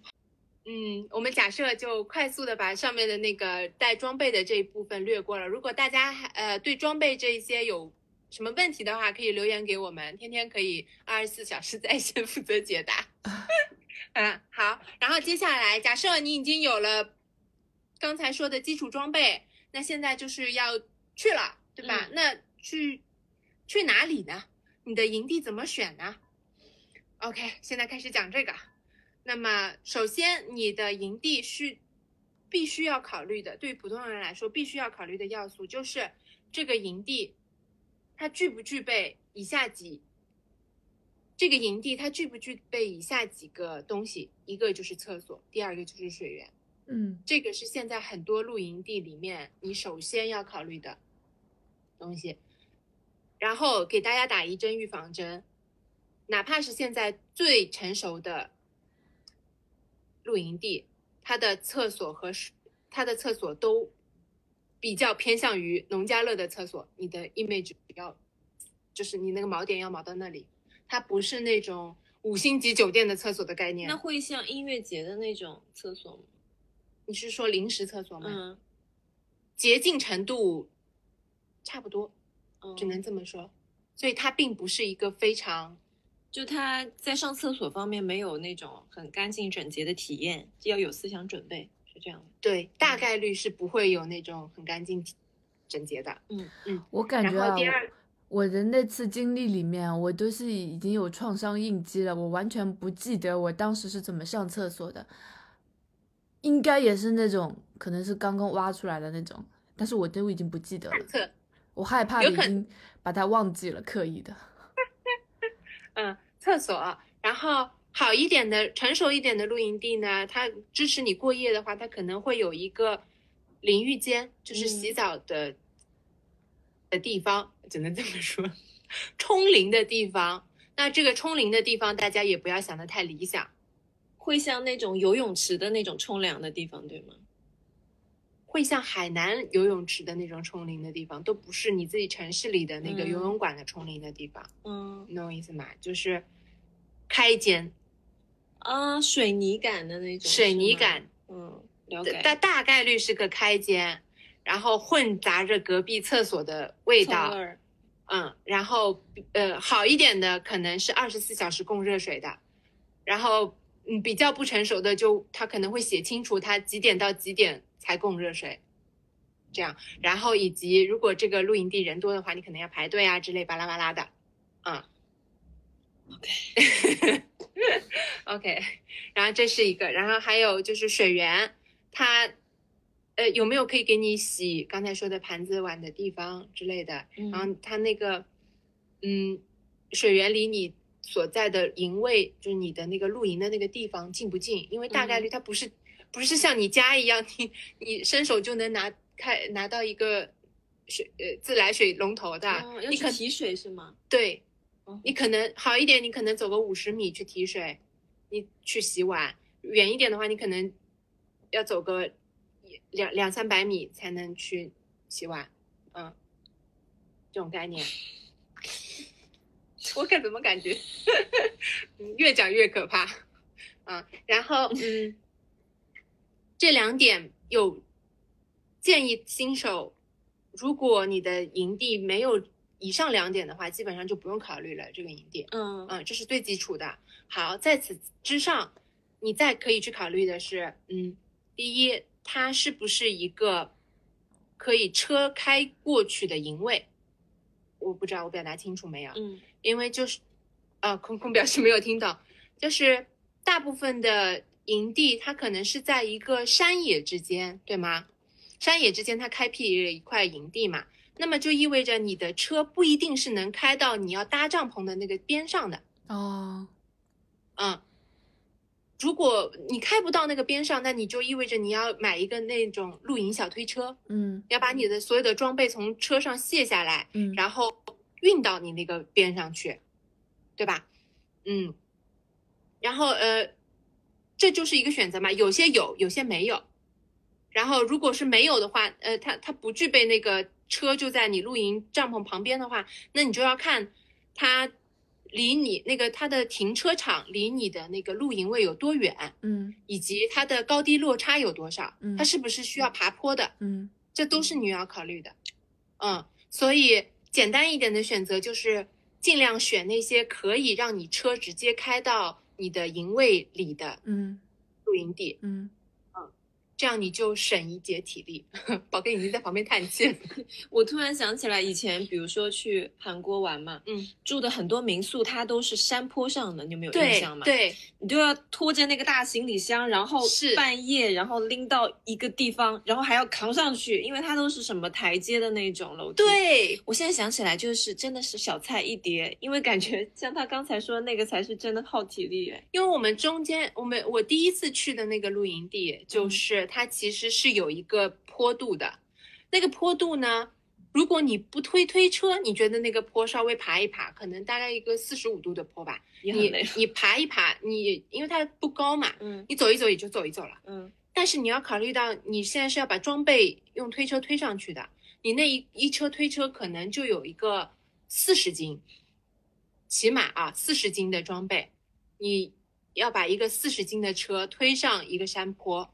S3: 嗯，我们假设就快速的把上面的那个带装备的这一部分略过了。如果大家还呃对装备这一些有什么问题的话，可以留言给我们，天天可以二十四小时在线 [LAUGHS] 负责解答。[LAUGHS] 嗯，好。然后接下来，假设你已经有了刚才说的基础装备，那现在就是要去了，对吧？
S1: 嗯
S3: 那去去哪里呢？你的营地怎么选呢？OK，现在开始讲这个。那么，首先你的营地是必须要考虑的，对于普通人来说必须要考虑的要素就是这个营地它具不具备以下几这个营地它具不具备以下几个东西，一个就是厕所，第二个就是水源。
S2: 嗯
S3: 这个是现在很多露营地里面你首先要考虑的东西。然后给大家打一针预防针，哪怕是现在最成熟的露营地，它的厕所和它的厕所都比较偏向于农家乐的厕所，你的 image 要就是你那个锚点要锚到那里，它不是那种五星级酒店的厕所的概念。
S1: 那会像音乐节的那种厕所吗？
S3: 你是说临时厕所吗？
S1: 嗯，
S3: 洁净程度差不多，
S1: 嗯
S3: 只能这么说。所以它并不是一个非常
S1: 就他在上厕所方面没有那种很干净整洁的体验，要有思想准备，是这样的。
S3: 对，大概率是不会有那种很干净、整洁的。
S1: 嗯
S3: 嗯。
S2: 我感觉啊，
S3: 后第二，
S2: 我我的那次经历里面，我都是已经有创伤应激了，我完全不记得我当时是怎么上厕所的，应该也是那种可能是刚刚挖出来的那种，但是我都已经不记得了我害怕
S3: 有可
S2: 已经把它忘记了，刻意的。
S3: 嗯，厕所。然后好一点的、成熟一点的露营地呢，它支持你过夜的话，它可能会有一个淋浴间，就是洗
S1: 嗯
S3: 澡的、的地方，只能这么说，冲淋的地方。那这个冲淋的地方，大家也不要想的太理想。
S1: 会像那种游泳池的那种冲凉的地方，对吗？
S3: 会像海南游泳池的那种冲淋的地方，都不是你自己城市里的那个
S1: 嗯。
S3: 游泳馆的冲淋的地方，
S1: 嗯。
S3: 你懂我意思吗？就是开间，
S1: 啊，水泥感的那种，
S3: 水泥感，
S1: 嗯，了解。
S3: 大大概率是个开间，然后混杂着隔壁厕所的味道，嗯，然后呃好一点的可能是二十四小时供热水的，然后嗯比较不成熟的就他可能会写清楚他几点到几点才供热水，这样，然后以及如果这个露营地人多的话，你可能要排队啊之类巴拉巴拉的，啊、OK，OK，[LAUGHS] [LAUGHS] 然后这是一个，然后还有就是水源，他呃有没有可以给你洗刚才说的盘子碗的地方之类的？
S1: 嗯。
S3: 然后他那个嗯，水源离你所在的营位，就是你的那个露营的那个地方近不近？因为大概率它不是、不是像你家一样，你你伸手就能拿开拿到一个水呃自来水龙头的，
S1: 哦
S3: 你可
S1: 去提水是吗？
S3: 对
S1: 哦，
S3: 你可能好一点，你可能走个五十米去提水，你去洗碗；远一点的话，你可能要走个两两三百米才能去洗碗。嗯，这种概念，[LAUGHS] 我可怎么感觉 [LAUGHS] 嗯越讲越可怕？嗯，然后嗯，这两点有建议新手，如果你的营地没有以上两点的话，基本上就不用考虑了这个营地。
S1: 嗯
S3: 嗯，这是最基础的。好，在此之上，你再可以去考虑的是，嗯，第一，它是不是一个可以车开过去的营位？我不知道我表达清楚没有？
S1: 嗯
S3: 因为就是，啊，空空表示没有听懂，就是大部分的营地它可能是在一个山野之间，对吗？山野之间它开辟了一块营地嘛，那么就意味着你的车不一定是能开到你要搭帐篷的那个边上的，
S2: 哦，
S3: 嗯。如果你开不到那个边上，那你就意味着你要买一个那种露营小推车，
S2: 嗯
S3: 要把你的所有的装备从车上卸下来，
S2: 嗯，
S3: 然后运到你那个边上去，对吧？嗯，然后呃，这就是一个选择嘛，有些有，有些没有。然后如果是没有的话，呃，它它不具备那个车就在你露营帐篷旁边的话，那你就要看它离你那个它的停车场离你的那个露营位有多远，
S2: 嗯。
S3: 以及它的高低落差有多少，
S2: 嗯。
S3: 它是不是需要爬坡的，
S2: 嗯。
S3: 这都是。你要考虑的。嗯，所以简单一点的选择就是尽量选那些可以让你车直接开到你的营位里的
S2: 嗯。
S3: 露营地，
S2: 嗯，
S3: 这样你就省一节体力。[LAUGHS] 宝哥已经在旁边叹气了。[LAUGHS]
S1: 我突然想起来，以前比如说去韩国玩嘛，
S3: 嗯，
S1: 住的很多民宿它都是山坡上的，你有没有印象吗？，
S3: 对，
S1: 你就要拖着那个大行李箱，然后
S3: 是
S1: 半夜，然后拎到一个地方，然后还要扛上去，因为它都是什么台阶的那种楼梯。，
S3: 对，
S1: 我现在想起来就是真的是小菜一碟，因为感觉像他刚才说的那个才是真的耗体力哎。
S3: 因为我们中间，我们我第一次去的那个露营地，就是它其实是有一个坡度的，那个坡度呢，如果你不推推车，你觉得那个坡稍微爬一爬，可能大概一个四十五度的坡吧，你。你爬一爬，你因为它不高嘛，
S1: 嗯
S3: 你走一走也就走一走了。
S1: 嗯
S3: 但是你要考虑到，你现在是要把装备用推车推上去的，你那一一车推车可能就有一个四十斤，起码啊四十斤的装备，你要把一个四十斤的车推上一个山坡，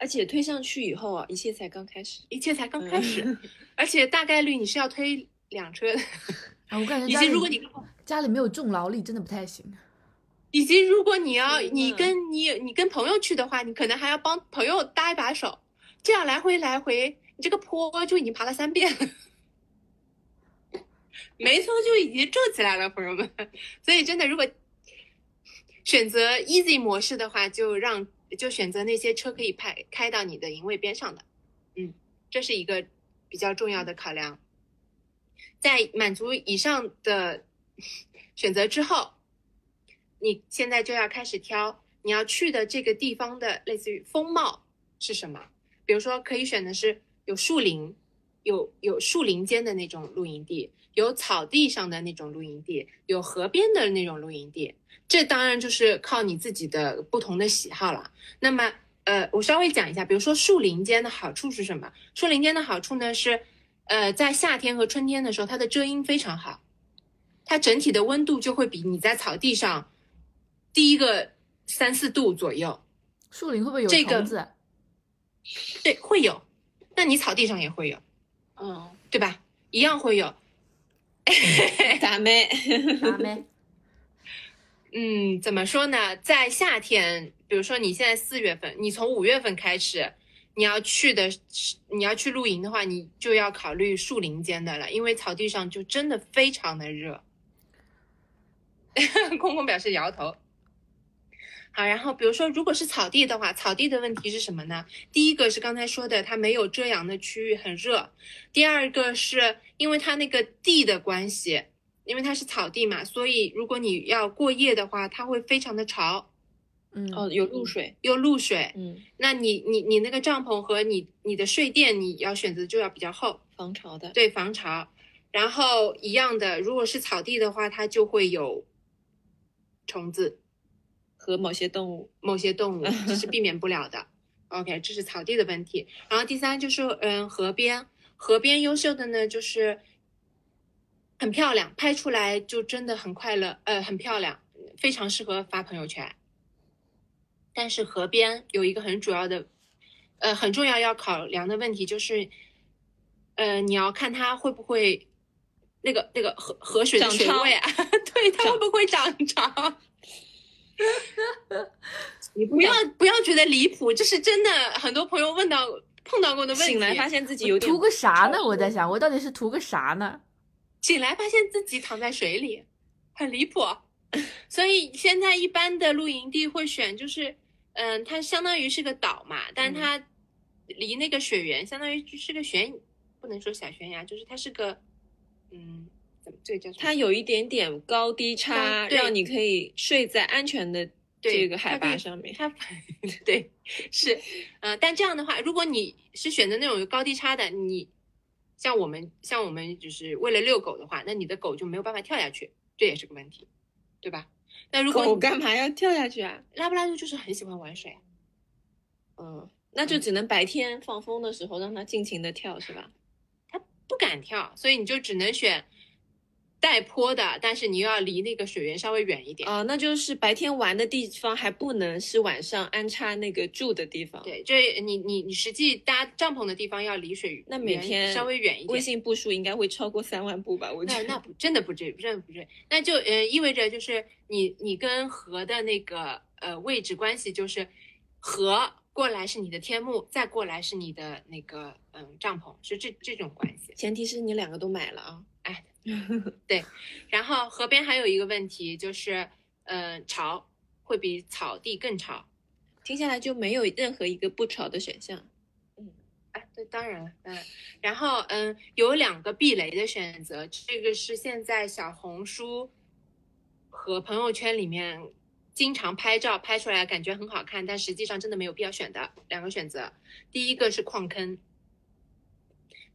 S1: 而且推上去以后啊，一切才刚开始。
S3: 一切才刚开始，
S1: 嗯
S3: 而且大概率你是要推两车的，[LAUGHS]
S2: 啊，我感觉
S3: 以及如果你
S2: 家里没有重劳力，真的不太行。
S3: 以及如果你要你跟你你跟朋友去的话，你可能还要帮朋友搭一把手，这样来回来回，你这个坡就已经爬了三遍了。没错，就已经皱起来了，朋友们。所以真的，如果选择 easy 模式的话，就让就选择那些车可以派开到你的营位边上的，嗯，这是一个比较重要的考量。在满足以上的选择之后，你现在就要开始挑你要去的这个地方的类似于风貌是什么。比如说，可以选的是有树林，有有树林间的那种露营地，有草地上的那种露营地，有河边的那种露营地。这当然就是靠你自己的不同的喜好了。那么，呃，我稍微讲一下，比如说树林间的好处是什么？树林间的好处呢是，呃，在夏天和春天的时候，它的遮阴非常好，它整体的温度就会比你在草地上低个三四度左右。
S2: 树林会不会有
S3: 这个
S2: 虫子？啊
S3: 对，会有。那你草地上也会有，
S1: 嗯，
S3: 对吧？一样会有。[LAUGHS]
S1: 打咩？[LAUGHS]
S2: 打咩？[LAUGHS]
S3: 嗯，怎么说呢？在夏天，比如说你现在四月份，你从五月份开始，你要去的是你要去露营的话，你就要考虑树林间的了，因为草地上就真的非常的热。空空表示摇头。好，然后比如说，如果是草地的话，草地的问题是什么呢？第一个是刚才说的，它没有遮阳的区域，很热；第二个是因为它那个地的关系，因为它是草地嘛，所以如果你要过夜的话，它会非常的潮，
S2: 嗯
S1: 哦，有露水，
S3: 有露水。
S1: 嗯，
S3: 那你你你那个帐篷和你你的睡垫，你要选择就要比较厚，
S1: 防潮的。
S3: 对，防潮。然后一样的，如果是草地的话，它就会有虫子。
S1: 和某些动物，
S3: 某些动物这是 [LAUGHS] 避免不了的。OK，这是草地的问题。然后第三就是，嗯，河边，河边优秀的呢就是很漂亮，拍出来就真的很快乐，呃，很漂亮，非常适合发朋友圈。但是河边有一个很主要的，呃，很重要要考量的问题就是，呃，你要看它会不会那个那个河河水的水位啊，[LAUGHS] 对，它会不会涨潮？[LAUGHS] 你不要不要觉得离谱，这是真的，很多朋友问到碰到过的问题。
S1: 醒来发现自己有点
S2: 图个啥呢？我在想，我到底是图个啥呢？
S3: 醒来发现自己躺在水里，很离谱。所以现在一般的露营地会选，就是嗯，它相当于是个岛嘛，但是它离那个水源相当于是个悬，不能说小悬崖，就是它是个嗯，这个叫？
S1: 它有一点点高低差，
S3: 对
S1: 让你可以睡在安全的这个海拔上面。[LAUGHS]
S3: 它对是，呃，但这样的话，如果你是选择那种有高低差的，你像我们像我们就是为了遛狗的话，那你的狗就没有办法跳下去，这也是个问题，对吧？那如果
S1: 狗干嘛要跳下去啊？
S3: 拉布拉多就是很喜欢玩水啊，
S1: 嗯，那就只能白天放风的时候让它尽情的跳，是吧？
S3: 它不敢跳，所以你就只能选带坡的，但是你又要离那个水源稍微远一点。
S1: 啊、那就是白天玩的地方还不能是晚上安插那个住的地方。，
S3: 对，这你你你实际搭帐篷的地方要离水
S1: 那每
S3: 源
S1: 天
S3: 稍微远一点。
S1: 微信步数应该会超过三万步吧？我觉得。
S3: 那那不真的不至于，真的不至于。那就呃意味着就是你你跟河的那个呃位置关系就是河过来是你的天幕，再过来是你的那个嗯帐篷，是这这种关系。
S1: 前提是你两个都买了啊。
S3: 哎，[LAUGHS] 对。然后河边还有一个问题就是，呃，潮会比草地更潮。
S1: 听下来就没有任何一个不潮的选项。
S3: 嗯哎，对，当然了，嗯然。然后，嗯，有两个避雷的选择，这个是现在小红书和朋友圈里面经常拍照拍出来，感觉很好看，但实际上真的没有必要选的两个选择。第一个是矿坑，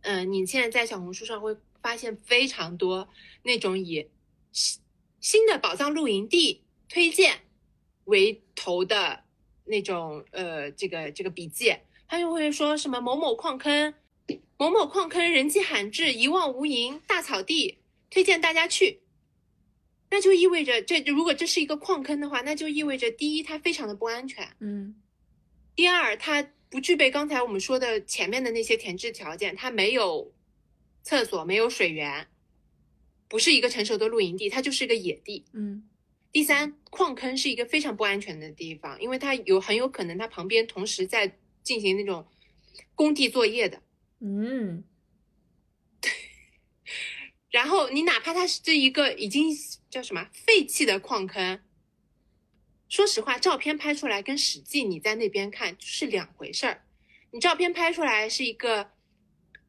S3: 嗯、你现在在小红书上会发现非常多那种以新新的宝藏露营地推荐为头的那种呃这个这个笔记，他就会说什么某某矿坑，某某矿坑人迹罕至，一望无垠，大草地，推荐大家去。那就意味着这如果这是一个矿坑的话，那就意味着第一它非常的不安全，
S2: 嗯。
S3: 第二它不具备刚才我们说的前面的那些前置条件，它没有厕所，没有水源，不是一个成熟的露营地，它就是一个野地。
S2: 嗯
S3: 第三，矿坑是一个非常不安全的地方，因为它有很有可能它旁边同时在进行那种工地作业的。
S2: 嗯 [LAUGHS]
S3: 然后你哪怕它是这一个已经叫什么废弃的矿坑，说实话，照片拍出来跟实际你在那边看是两回事儿。你照片拍出来是一个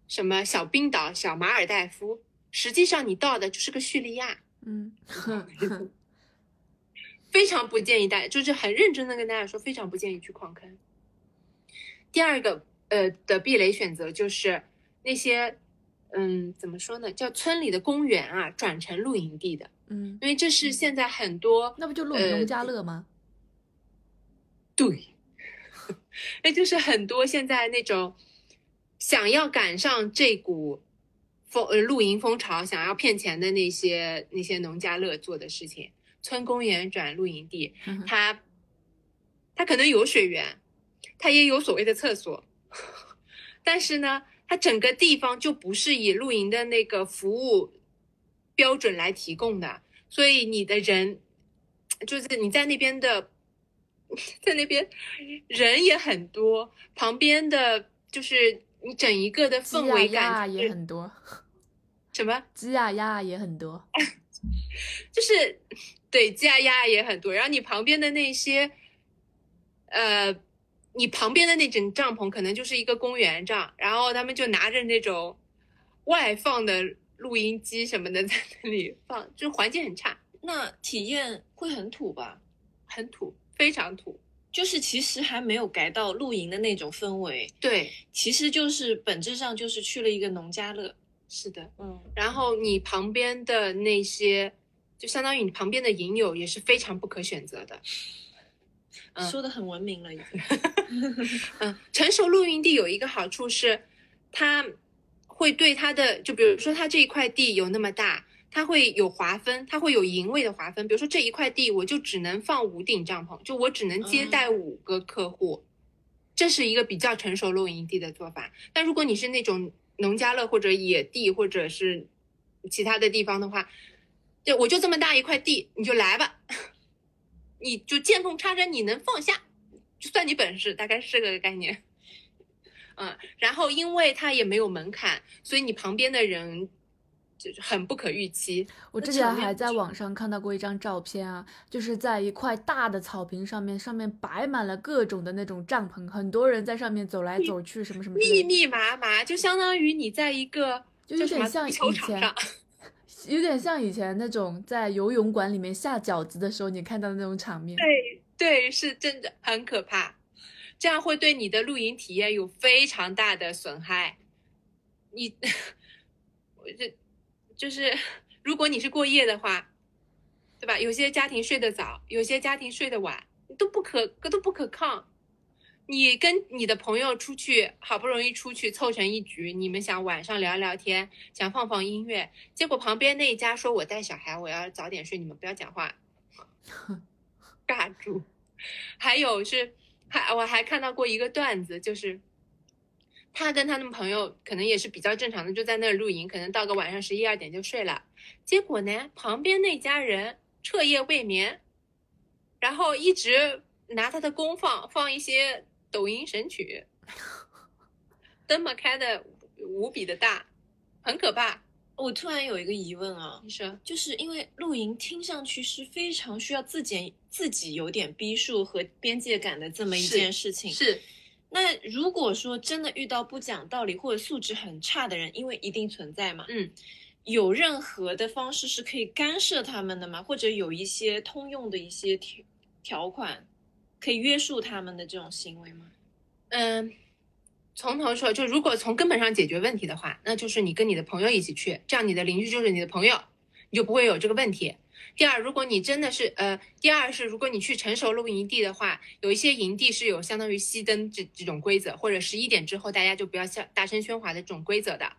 S3: 什么小冰岛、小马尔代夫，实际上你到的就是个叙利亚。
S2: 嗯 [LAUGHS]
S3: 非常不建议大家，就是很认真的跟大家说，非常不建议去矿坑。第二个呃的避雷选择就是那些嗯怎么说呢，叫村里的公园啊，转成露营地的，
S2: 嗯，
S3: 因为这是现在很多
S2: 那不就农
S3: 呃
S2: 农家乐吗？
S3: 对，[LAUGHS] 那就是很多现在那种想要赶上这股风呃露营风潮，想要骗钱的那些那些农家乐做的事情。村公园转露营地，它它可能有水源，它也有所谓的厕所，[LAUGHS] 但是呢，它整个地方就不是以露营的那个服务标准来提供的，所以你的人就是你在那边的，[LAUGHS] 在那边人也很多，旁边的就是你整一个的氛围感就是
S2: 也很多，
S3: 什么？
S2: 鸡呀鸭也很多。[LAUGHS]
S3: 就是对鸡啊鸭也很多，然后你旁边的那些，呃，你旁边的那整帐篷可能就是一个公园帐，然后他们就拿着那种外放的录音机什么的在那里放，就环境很差，
S1: 那体验会很土吧？
S3: 很土，非常土。
S1: 就是其实还没有改到露营的那种氛围，
S3: 对，
S1: 其实就是本质上就是去了一个农家乐。
S3: 是的。
S1: 嗯，
S3: 然后你旁边的那些，就相当于你旁边的营友也是非常不可选择的。嗯
S1: 说的很文明了已经。[LAUGHS]
S3: 嗯，成熟露营地有一个好处是，它会对它的，就比如说它这一块地有那么大，它会有划分，它会有营位的划分。比如说这一块地我就只能放五顶帐篷，就我只能接待五个客户，这是一个比较成熟露营地的做法。但如果你是那种农家乐或者野地或者是其他的地方的话，就我就这么大一块地，你就来吧，[LAUGHS] 你就见缝插针，你能放下。就算你本事，大概是这个概念。[LAUGHS] 嗯，然后因为它也没有门槛，所以你旁边的人就是很不可预期。
S2: 我之前还在网上看到过一张照片啊，就是在一块大的草坪上面，上面摆满了各种的那种帐篷，很多人在上面走来走去，什么什么
S3: 密密麻麻，就相当于你在一个
S2: 就有点像
S3: 球
S2: 以前 [LAUGHS] 有点像以前那种在游泳馆里面下饺子的时候你看到的那种场面。
S3: 对对，是真的很可怕。这样会对你的露营体验有非常大的损害。你，我这就是，如果你是过夜的话，对吧？有些家庭睡得早，有些家庭睡得晚，都不可都不可抗。你跟你的朋友出去，好不容易出去凑成一局，你们想晚上聊聊天，想放放音乐，结果旁边那一家说我带小孩，我要早点睡，你们不要讲话，[LAUGHS] 尬住。还有是，还我还看到过一个段子，就是他跟他的朋友可能也是比较正常的，就在那儿露营，可能到个晚上十一二点就睡了。结果呢，旁边那家人彻夜未眠，然后一直拿他的功放放一些抖音神曲，灯嘛开的无比的大，很可怕。
S1: 我突然有一个疑问啊，
S3: 你说，
S1: 就是因为露营听上去是非常需要自己自己有点逼数和边界感的这么一
S3: 是
S1: 件事情。
S3: 是
S1: 那如果说真的遇到不讲道理或者素质很差的人，因为一定存在嘛，
S3: 嗯，
S1: 有任何的方式是可以干涉他们的吗？或者有一些通用的一些条条款可以约束他们的这种行为吗？
S3: 嗯，从头说，就如果从根本上解决问题的话，那就是你跟你的朋友一起去，这样你的邻居就是你的朋友，你就不会有这个问题。第二，如果你真的是呃，第二是如果你去成熟露营地的话，有一些营地是有相当于熄灯这这种规则，或者十一点之后大家就不要笑大声喧哗的这种规则的。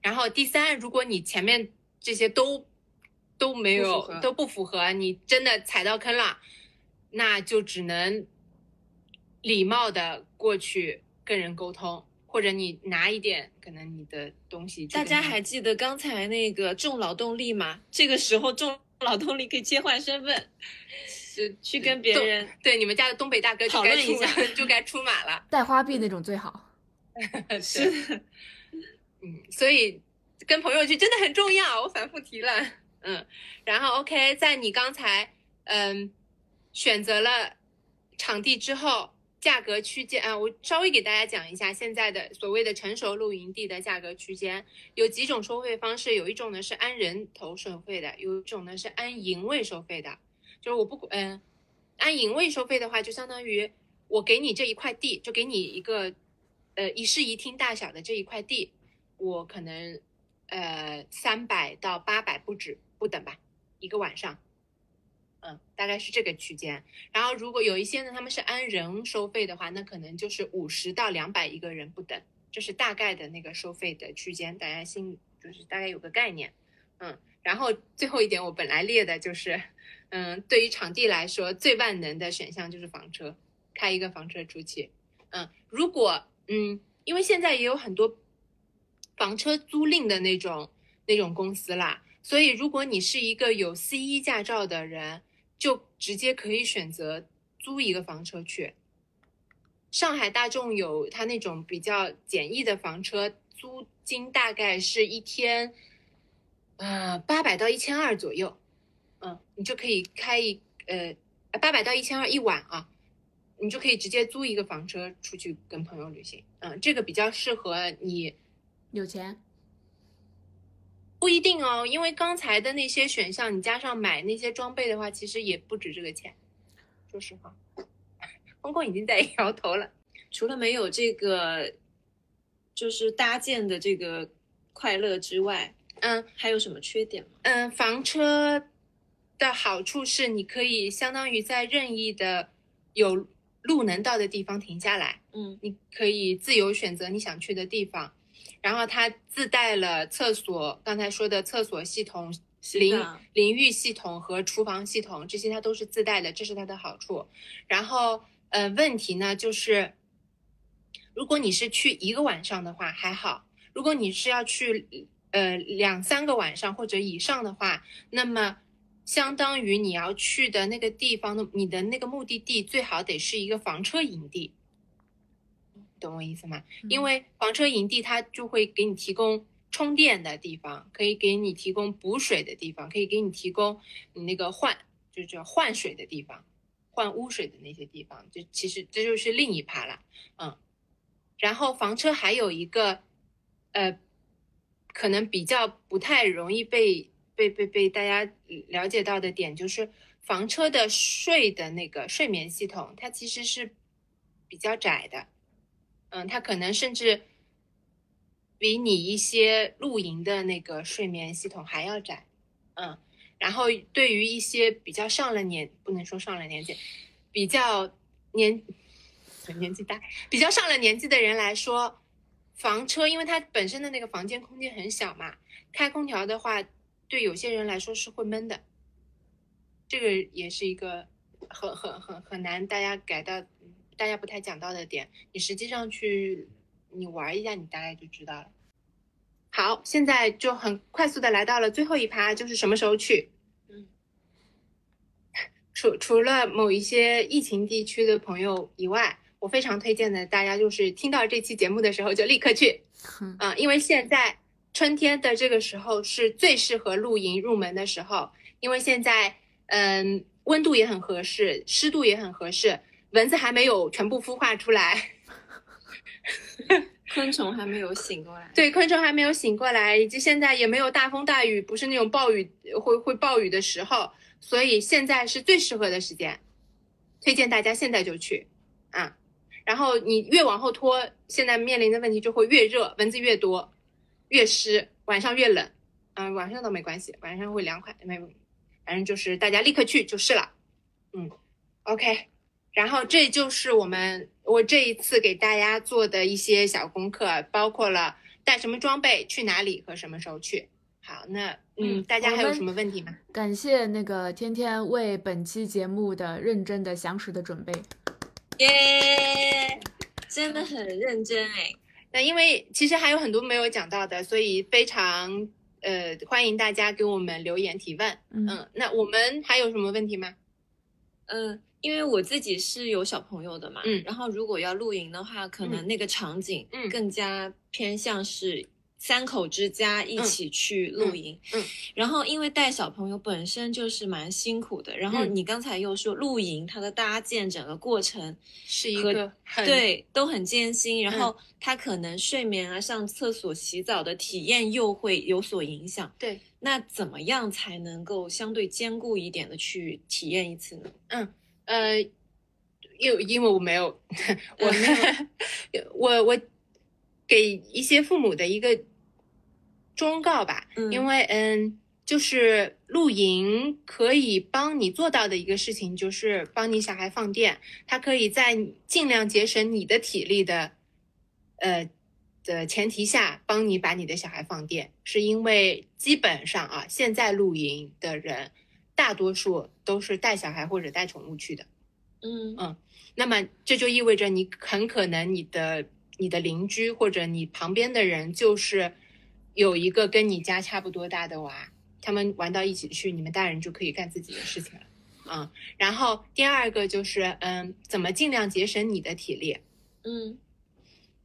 S3: 然后第三，如果你前面这些都都没有都不符合，你真的踩到坑了，那就只能礼貌的过去跟人沟通，或者你拿一点可能你的东西
S1: 大家还记得刚才那个重劳动力吗？这个时候重劳动力可以切换身份，[LAUGHS]
S3: 就
S1: 去跟别人
S3: 对你们家的东北大哥就
S1: 讨
S3: 该出
S1: 论一下 [LAUGHS]
S3: 就该出马了。
S2: 带花臂那种最好。[LAUGHS]
S3: 是，嗯，所以跟朋友去真的很重要，我反复提了，嗯，然后 OK，在你刚才嗯选择了场地之后，价格区间啊，我稍微给大家讲一下现在的所谓的成熟露营地的价格区间，有几种收费方式，有一种呢是按人头收费的，有一种呢是按营位收费的，就是我不嗯、按营位收费的话，就相当于我给你这一块地，就给你一个呃一室一厅大小的这一块地，我可能呃三百到八百不止不等吧，一个晚上，嗯，大概是这个区间。然后如果有一些呢，他们是按人收费的话，那可能就是五十到两百一个人不等，这是大概的那个收费的区间，大家心里就是大概有个概念，嗯。然后最后一点，我本来列的就是，嗯，对于场地来说，最万能的选项就是房车，开一个房车出去，嗯，如果嗯，因为现在也有很多房车租赁的那种那种公司啦，所以如果你是一个有 C 一驾照的人，就直接可以选择租一个房车去。上海大众有它那种比较简易的房车，租金大概是一天，呃，八百到一千二左右。嗯，你就可以开一呃八百到一千二一晚啊，你就可以直接租一个房车出去跟朋友旅行。嗯，这个比较适合你
S2: 有钱。
S3: 不一定哦，因为刚才的那些选项，你加上买那些装备的话，其实也不止这个钱。说实话，公公已经在摇头了。
S1: 除了没有这个，就是搭建的这个快乐之外，
S3: 嗯，
S1: 还有什么缺点吗？
S3: 嗯，房车的好处是你可以相当于在任意的有路能到的地方停下来，
S1: 嗯
S3: 你可以自由选择你想去的地方。然后它自带了厕所，刚才说的厕所系统、淋
S1: 的
S3: 淋浴系统和厨房系统，这些它都是自带的，这是它的好处。然后，呃，问题呢就是，如果你是去一个晚上的话还好，如果你是要去呃两三个晚上或者以上的话，那么相当于你要去的那个地方的你的那个目的地最好得是一个房车营地，懂我意思吗？因为房车营地它就会给你提供充电的地方，可以给你提供补水的地方，可以给你提供你那个换就叫换水的地方，换污水的那些地方，就其实这就是另一趴了，嗯。然后房车还有一个，呃，可能比较不太容易被被被被大家了解到的点，就是房车的睡的那个睡眠系统，它其实是比较窄的。嗯，它可能甚至比你一些露营的那个睡眠系统还要窄。嗯，然后对于一些比较上了年，不能说上了年纪，比较年年纪大、比较上了年纪的人来说，房车因为它本身的那个房间空间很小嘛，开空调的话，对有些人来说是会闷的。这个也是一个很很很很难大家改到，大家不太讲到的点。你实际上去你玩一下，你大概就知道了。好，现在就很快速的来到了最后一趴，就是什么时候去。
S1: 嗯，
S3: 除除了某一些疫情地区的朋友以外，我非常推荐的大家就是听到这期节目的时候就立刻去，
S2: 哼
S3: 啊、因为现在春天的这个时候是最适合露营入门的时候，因为现在嗯温度也很合适，湿度也很合适，蚊子还没有全部孵化出来，
S1: 昆虫还没有醒过来。[LAUGHS]
S3: 对，昆虫还没有醒过来，以及现在也没有大风大雨，不是那种暴雨会会暴雨的时候，所以现在是最适合的时间，推荐大家现在就去啊。然后你越往后拖，现在面临的问题就会越热，蚊子越多，越湿，晚上越冷。嗯、晚上倒没关系，晚上会凉快，没，反正就是大家立刻去就是了。嗯，OK。然后这就是我们我这一次给大家做的一些小功课，包括了带什么装备、去哪里和什么时候去。好，那嗯，
S1: 嗯
S3: 大家还有什么问题吗？[LAUGHS]
S2: 感谢那个天天为本期节目的认真的、详实的准备。
S1: 耶，[LAUGHS] 真的很认真哎。
S3: 那因为其实还有很多没有讲到的，所以非常呃欢迎大家给我们留言提问。
S2: 嗯
S3: 嗯，那我们还有什么问题吗？
S1: 嗯，因为我自己是有小朋友的嘛，
S3: 嗯
S1: 然后如果要露营的话，可能那个场景
S3: 嗯
S1: 更加偏向是三口之家一起去露营。
S3: 嗯嗯
S1: 然后因为带小朋友本身就是蛮辛苦的，然后
S3: 嗯
S1: 你刚才又说露营它的搭建整个过程
S3: 是一个很
S1: 对都很艰辛，然
S3: 嗯
S1: 后他可能睡眠啊、上厕所、洗澡的体验又会有所影响。
S3: 对，
S1: 那怎么样才能够相对兼顾一点的去体验一次呢？
S3: 呃，因因为我没有，我
S1: 没有
S3: 我我给一些父母的一个忠告吧，
S1: 嗯。
S3: 因为嗯，就是露营可以帮你做到的一个事情，就是帮你小孩放电，它可以在尽量节省你的体力的，呃的前提下，帮你把你的小孩放电，是因为基本上啊，现在露营的人大多数都是带小孩或者带宠物去的。
S1: 嗯嗯
S3: 那么这就意味着你很可能你的你的邻居或者你旁边的人就是有一个跟你家差不多大的娃，他们玩到一起去，你们大人就可以干自己的事情了。嗯，然后第二个就是嗯，怎么尽量节省你的体力。
S1: 嗯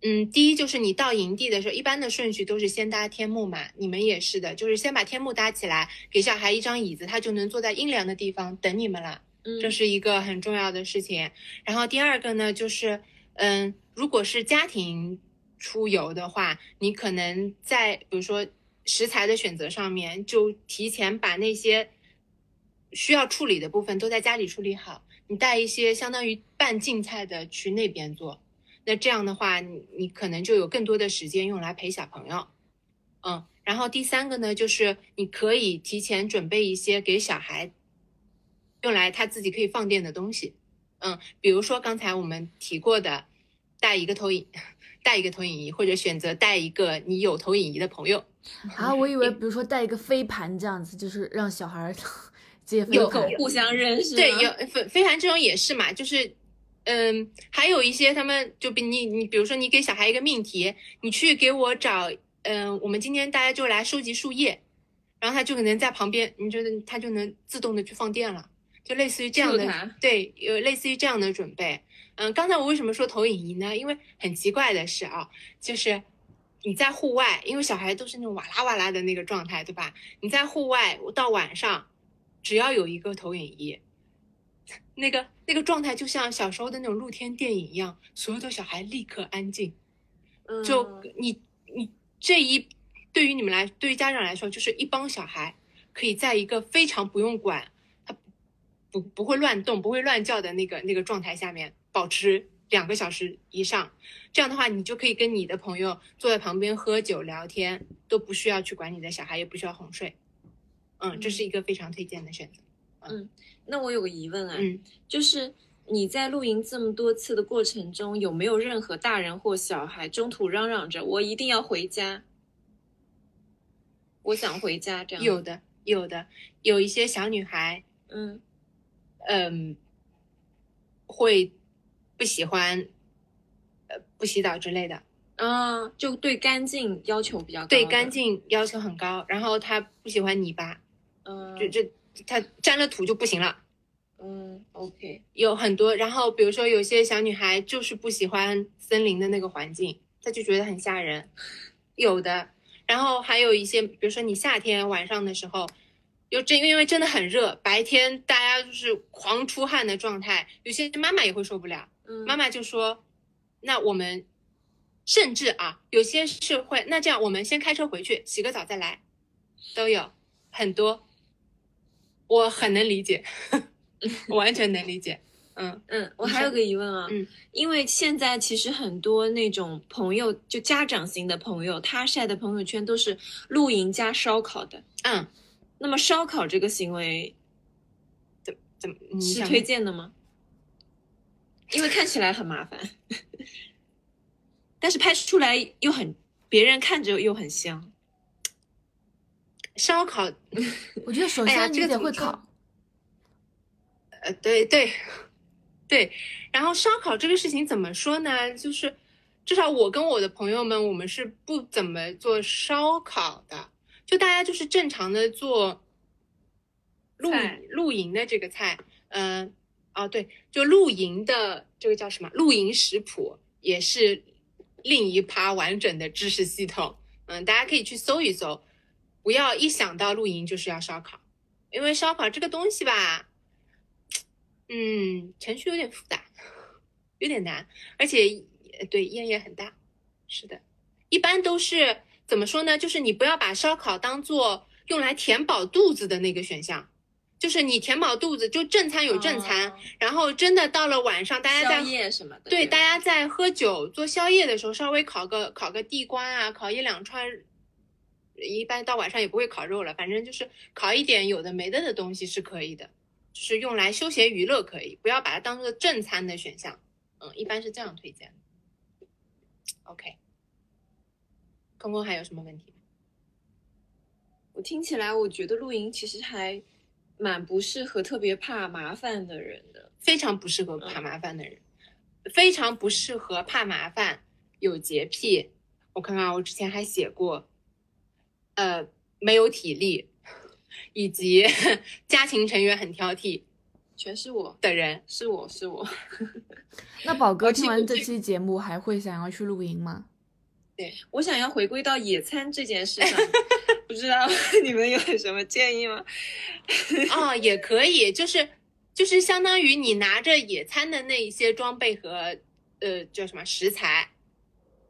S3: 嗯，第一就是你到营地的时候，一般的顺序都是先搭天幕嘛，你们也是的，就是先把天幕搭起来，给小孩一张椅子，他就能坐在阴凉的地方等你们了。
S1: 嗯，
S3: 这是一个很重要的事情。然后第二个呢，就是嗯，如果是家庭出游的话，你可能在比如说食材的选择上面，就提前把那些需要处理的部分都在家里处理好。你带一些相当于半净菜的去那边做，那这样的话，你你可能就有更多的时间用来陪小朋友。嗯，然后第三个呢，就是你可以提前准备一些给小孩用来他自己可以放电的东西。嗯，比如说刚才我们提过的，带一个投影，带一个投影仪，或者选择带一个你有投影仪的朋友。
S2: 啊，我以为比如说带一个飞盘这样子，就是让小孩儿 [LAUGHS] 接飞
S3: 有
S2: 盘。
S1: 互相认识。
S3: 对，有飞飞盘这种也是嘛，就是，嗯，还有一些他们就比你你比如说你给小孩一个命题，你去给我找，嗯，我们今天大家就来收集树叶，然后他就可能在旁边，你觉得他就能自动的去放电了，就类似于这样的，对，有类似于这样的准备。嗯，刚才我为什么说投影仪呢？因为很奇怪的是啊，就是你在户外，因为小孩都是那种哇啦哇啦的那个状态，对吧？你在户外到晚上，只要有一个投影仪，那个那个状态就像小时候的那种露天电影一样，所有的小孩立刻安静。
S1: 嗯
S3: 就你你这一对于你们来，对于家长来说，就是一帮小孩可以在一个非常不用管他不不会乱动、不会乱叫的那个那个状态下面保持两个小时以上。这样的话，你就可以跟你的朋友坐在旁边喝酒聊天，都不需要去管你的小孩，也不需要哄睡。嗯，这是一个非常推荐的选择。
S1: 那我有个疑问啊，
S3: 嗯，
S1: 就是你在露营这么多次的过程中，有没有任何大人或小孩中途嚷嚷着我一定要回家，我想回家这样？
S3: 有，的，有的，有一些小女孩，
S1: 嗯
S3: 嗯，会不喜欢，呃，不洗澡之类的，
S1: 啊，就对干净要求比较高，
S3: 对干，净要求很高，然后她不喜欢泥巴，
S1: 嗯，
S3: 就这她沾了土就不行了。
S1: 嗯，OK，
S3: 有很多，然后比如说有些小女孩就是不喜欢森林的那个环境，她就觉得很吓人，有的。然后还有一些，比如说你夏天晚上的时候，又真因为真的很热，白天大家就是狂出汗的状态，有些妈妈也会受不了。
S1: 嗯，
S3: 妈妈就说：“那我们甚至啊，有些是会，那这样我们先开车回去，洗个澡再来，都有很多，我很能理解，我 [LAUGHS] 完全能理解。嗯 [LAUGHS]
S1: 嗯，我还有个疑问啊，
S3: 嗯，
S1: 因为现在其实很多那种朋友，就家长型的朋友，他晒的朋友圈都是露营加烧烤的。
S3: 嗯，
S1: 那么烧烤这个行为
S3: 怎怎么你
S1: 是推荐的吗？因为看起来很麻烦，[LAUGHS] 但是拍出来又很，别人看着又很香。
S3: 烧烤？
S2: 我觉得首 [LAUGHS]
S3: 哎呀
S2: 先你得会烤，
S3: 呃，对对对。然后烧烤这个事情怎么说呢？就是至少我跟我的朋友们，我们是不怎么做烧烤的，就大家就是正常的做露露营的这个菜。嗯、哦对，就露营的这个叫什么？露营食谱也是另一趴完整的知识系统。嗯，大家可以去搜一搜，不要一想到露营就是要烧烤，因为烧烤这个东西吧，嗯，程序有点复杂，有点难，而且呃对烟也很大。是的，一般都是怎么说呢？就是你不要把烧烤当做用来填饱肚子的那个选项，就是你填饱肚子，就正餐有正餐，
S1: 哦
S3: 然后真的到了晚上，大家在
S1: 宵夜什么的，
S3: 对，大家在喝酒做宵夜的时候，稍微烤个烤个地瓜啊，烤一两串，一般到晚上也不会烤肉了，反正就是烤一点有的没的的东西是可以的，就是用来休闲娱乐可以，不要把它当做正餐的选项。嗯，一般是这样推荐的。OK，空空还有什么问题？
S1: 我听起来，我觉得露营其实还蛮不适合特别怕麻烦的人的。
S3: 非常不适合怕麻烦的人，非常不适合怕麻烦、有洁癖。我看看，我之前还写过，呃，没有体力，以及 [LAUGHS] 家庭成员很挑剔，
S1: 全是我，
S3: 的人。
S1: 是我是我。[LAUGHS]
S2: 那宝哥听完这期节目还会想要去露营吗？
S1: 对我想要回归到野餐这件事上，[LAUGHS] 不知道你们有什么建议吗？
S3: 啊、也可以，就是就是相当于你拿着野餐的那一些装备和呃叫什么食材，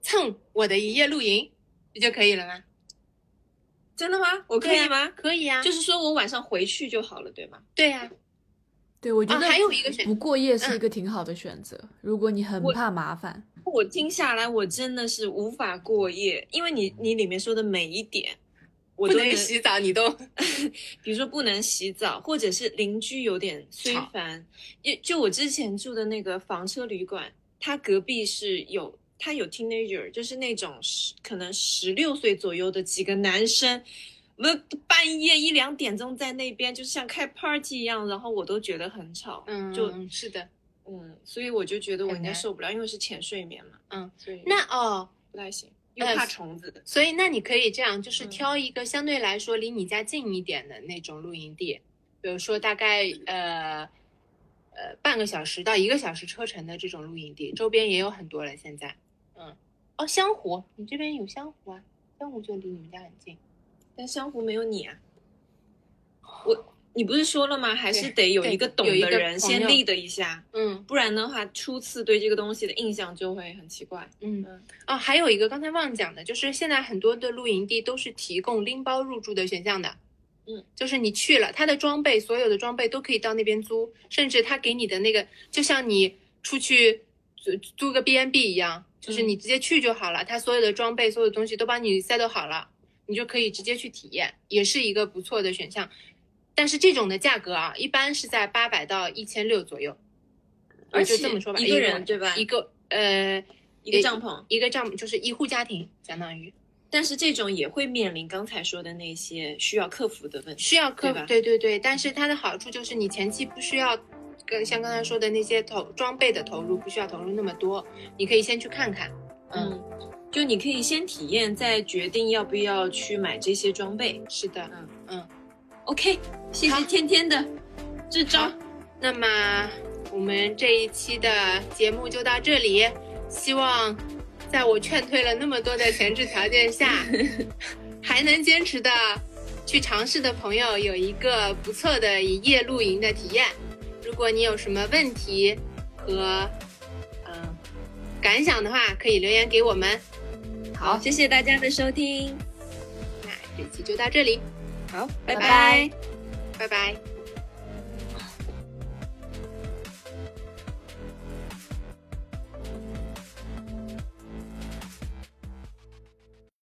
S3: 蹭我的一夜露营，不就可以了吗？
S1: 真的吗？我可以吗？
S3: 可以啊，
S1: 就是说我晚上回去就好了，对吗？
S3: 对呀、
S2: 对，我觉得
S3: 啊还有一个选
S2: 不过夜是
S3: 嗯
S2: 一个挺好的选择。如果你很
S1: 我
S2: 怕麻烦，
S1: 我听下来，我真的是无法过夜，因为你你里面说的每一点，我
S3: 不
S1: 都能
S3: 能洗澡，你都 [LAUGHS]
S1: 比如说不能洗澡，或者是邻居有点催
S3: 吵
S1: 烦。就就我之前住的那个房车旅馆，它隔壁是有它有 teenager，就是那种十可能十六岁左右的几个男生，我半夜一两点钟在那边，就像开 party 一样，然后我都觉得很吵。
S3: 嗯，
S1: 就是
S3: 的，
S1: 嗯，所以我就觉得我应该受不了，因为是浅睡眠嘛，
S3: 嗯，
S1: 所以
S3: 那哦，
S1: 不太行，又
S3: 呃
S1: 怕虫子。
S3: 所以那你可以这样，就是
S1: 嗯
S3: 挑一个相对来说离你家近一点的那种露营地，比如说大概呃呃半个小时到一个小时车程的这种露营地，周边也有很多了。现在，嗯，哦，湘湖，你这边有湘湖啊？湘湖就离你们家很近。
S1: 但湘湖没有你啊，我你不是说了吗？还是得有一个懂的人先立的一下，
S3: 嗯
S1: 不然的话，初次对这个东西的印象就会很奇怪。
S3: 嗯
S1: 嗯
S3: 哦，还有一个刚才忘讲的，就是现在很多的露营地都是提供拎包入住的选项的。
S1: 嗯，
S3: 就是你去了，他的装备，所有的装备都可以到那边租，甚至他给你的那个，就像你出去租租个 B N B 一样，就是
S1: 嗯
S3: 你直接去就好了，他所有的装备、所有的东西都帮你 set 好了，你就可以直接去体验，也是一个不错的选项。但是这种的价格啊，一般是在八百到一千六左右，
S1: 而且
S3: 就这么说吧，
S1: 一个人对吧
S3: 一个呃
S1: 一个帐篷，
S3: 一个帐篷就是一户家庭，相当于
S1: 但是这种也会面临刚才说的那些需要克服的问题。
S3: 需要克服，
S1: 对
S3: 对对。但是它的好处就是你前期不需要跟像刚才说的那些投装备的投入，不需要投入那么多，你可以先去看看。嗯，
S1: 嗯，就你可以先体验，再决定要不要去买这些装备。
S3: 是的，
S1: 嗯
S3: 嗯。
S1: OK，谢谢天天的支招。
S3: 那么我们这一期的节目就到这里，希望在我劝退了那么多的前置条件下，[LAUGHS] 还能坚持的去尝试的朋友有一个不错的一夜露营的体验。如果你有什么问题和嗯感想的话，可以留言给我们。
S1: 好，谢谢大家的收听。
S3: 那这期就到这里，
S1: 好，
S2: 拜
S1: 拜拜
S2: 拜
S3: 拜拜。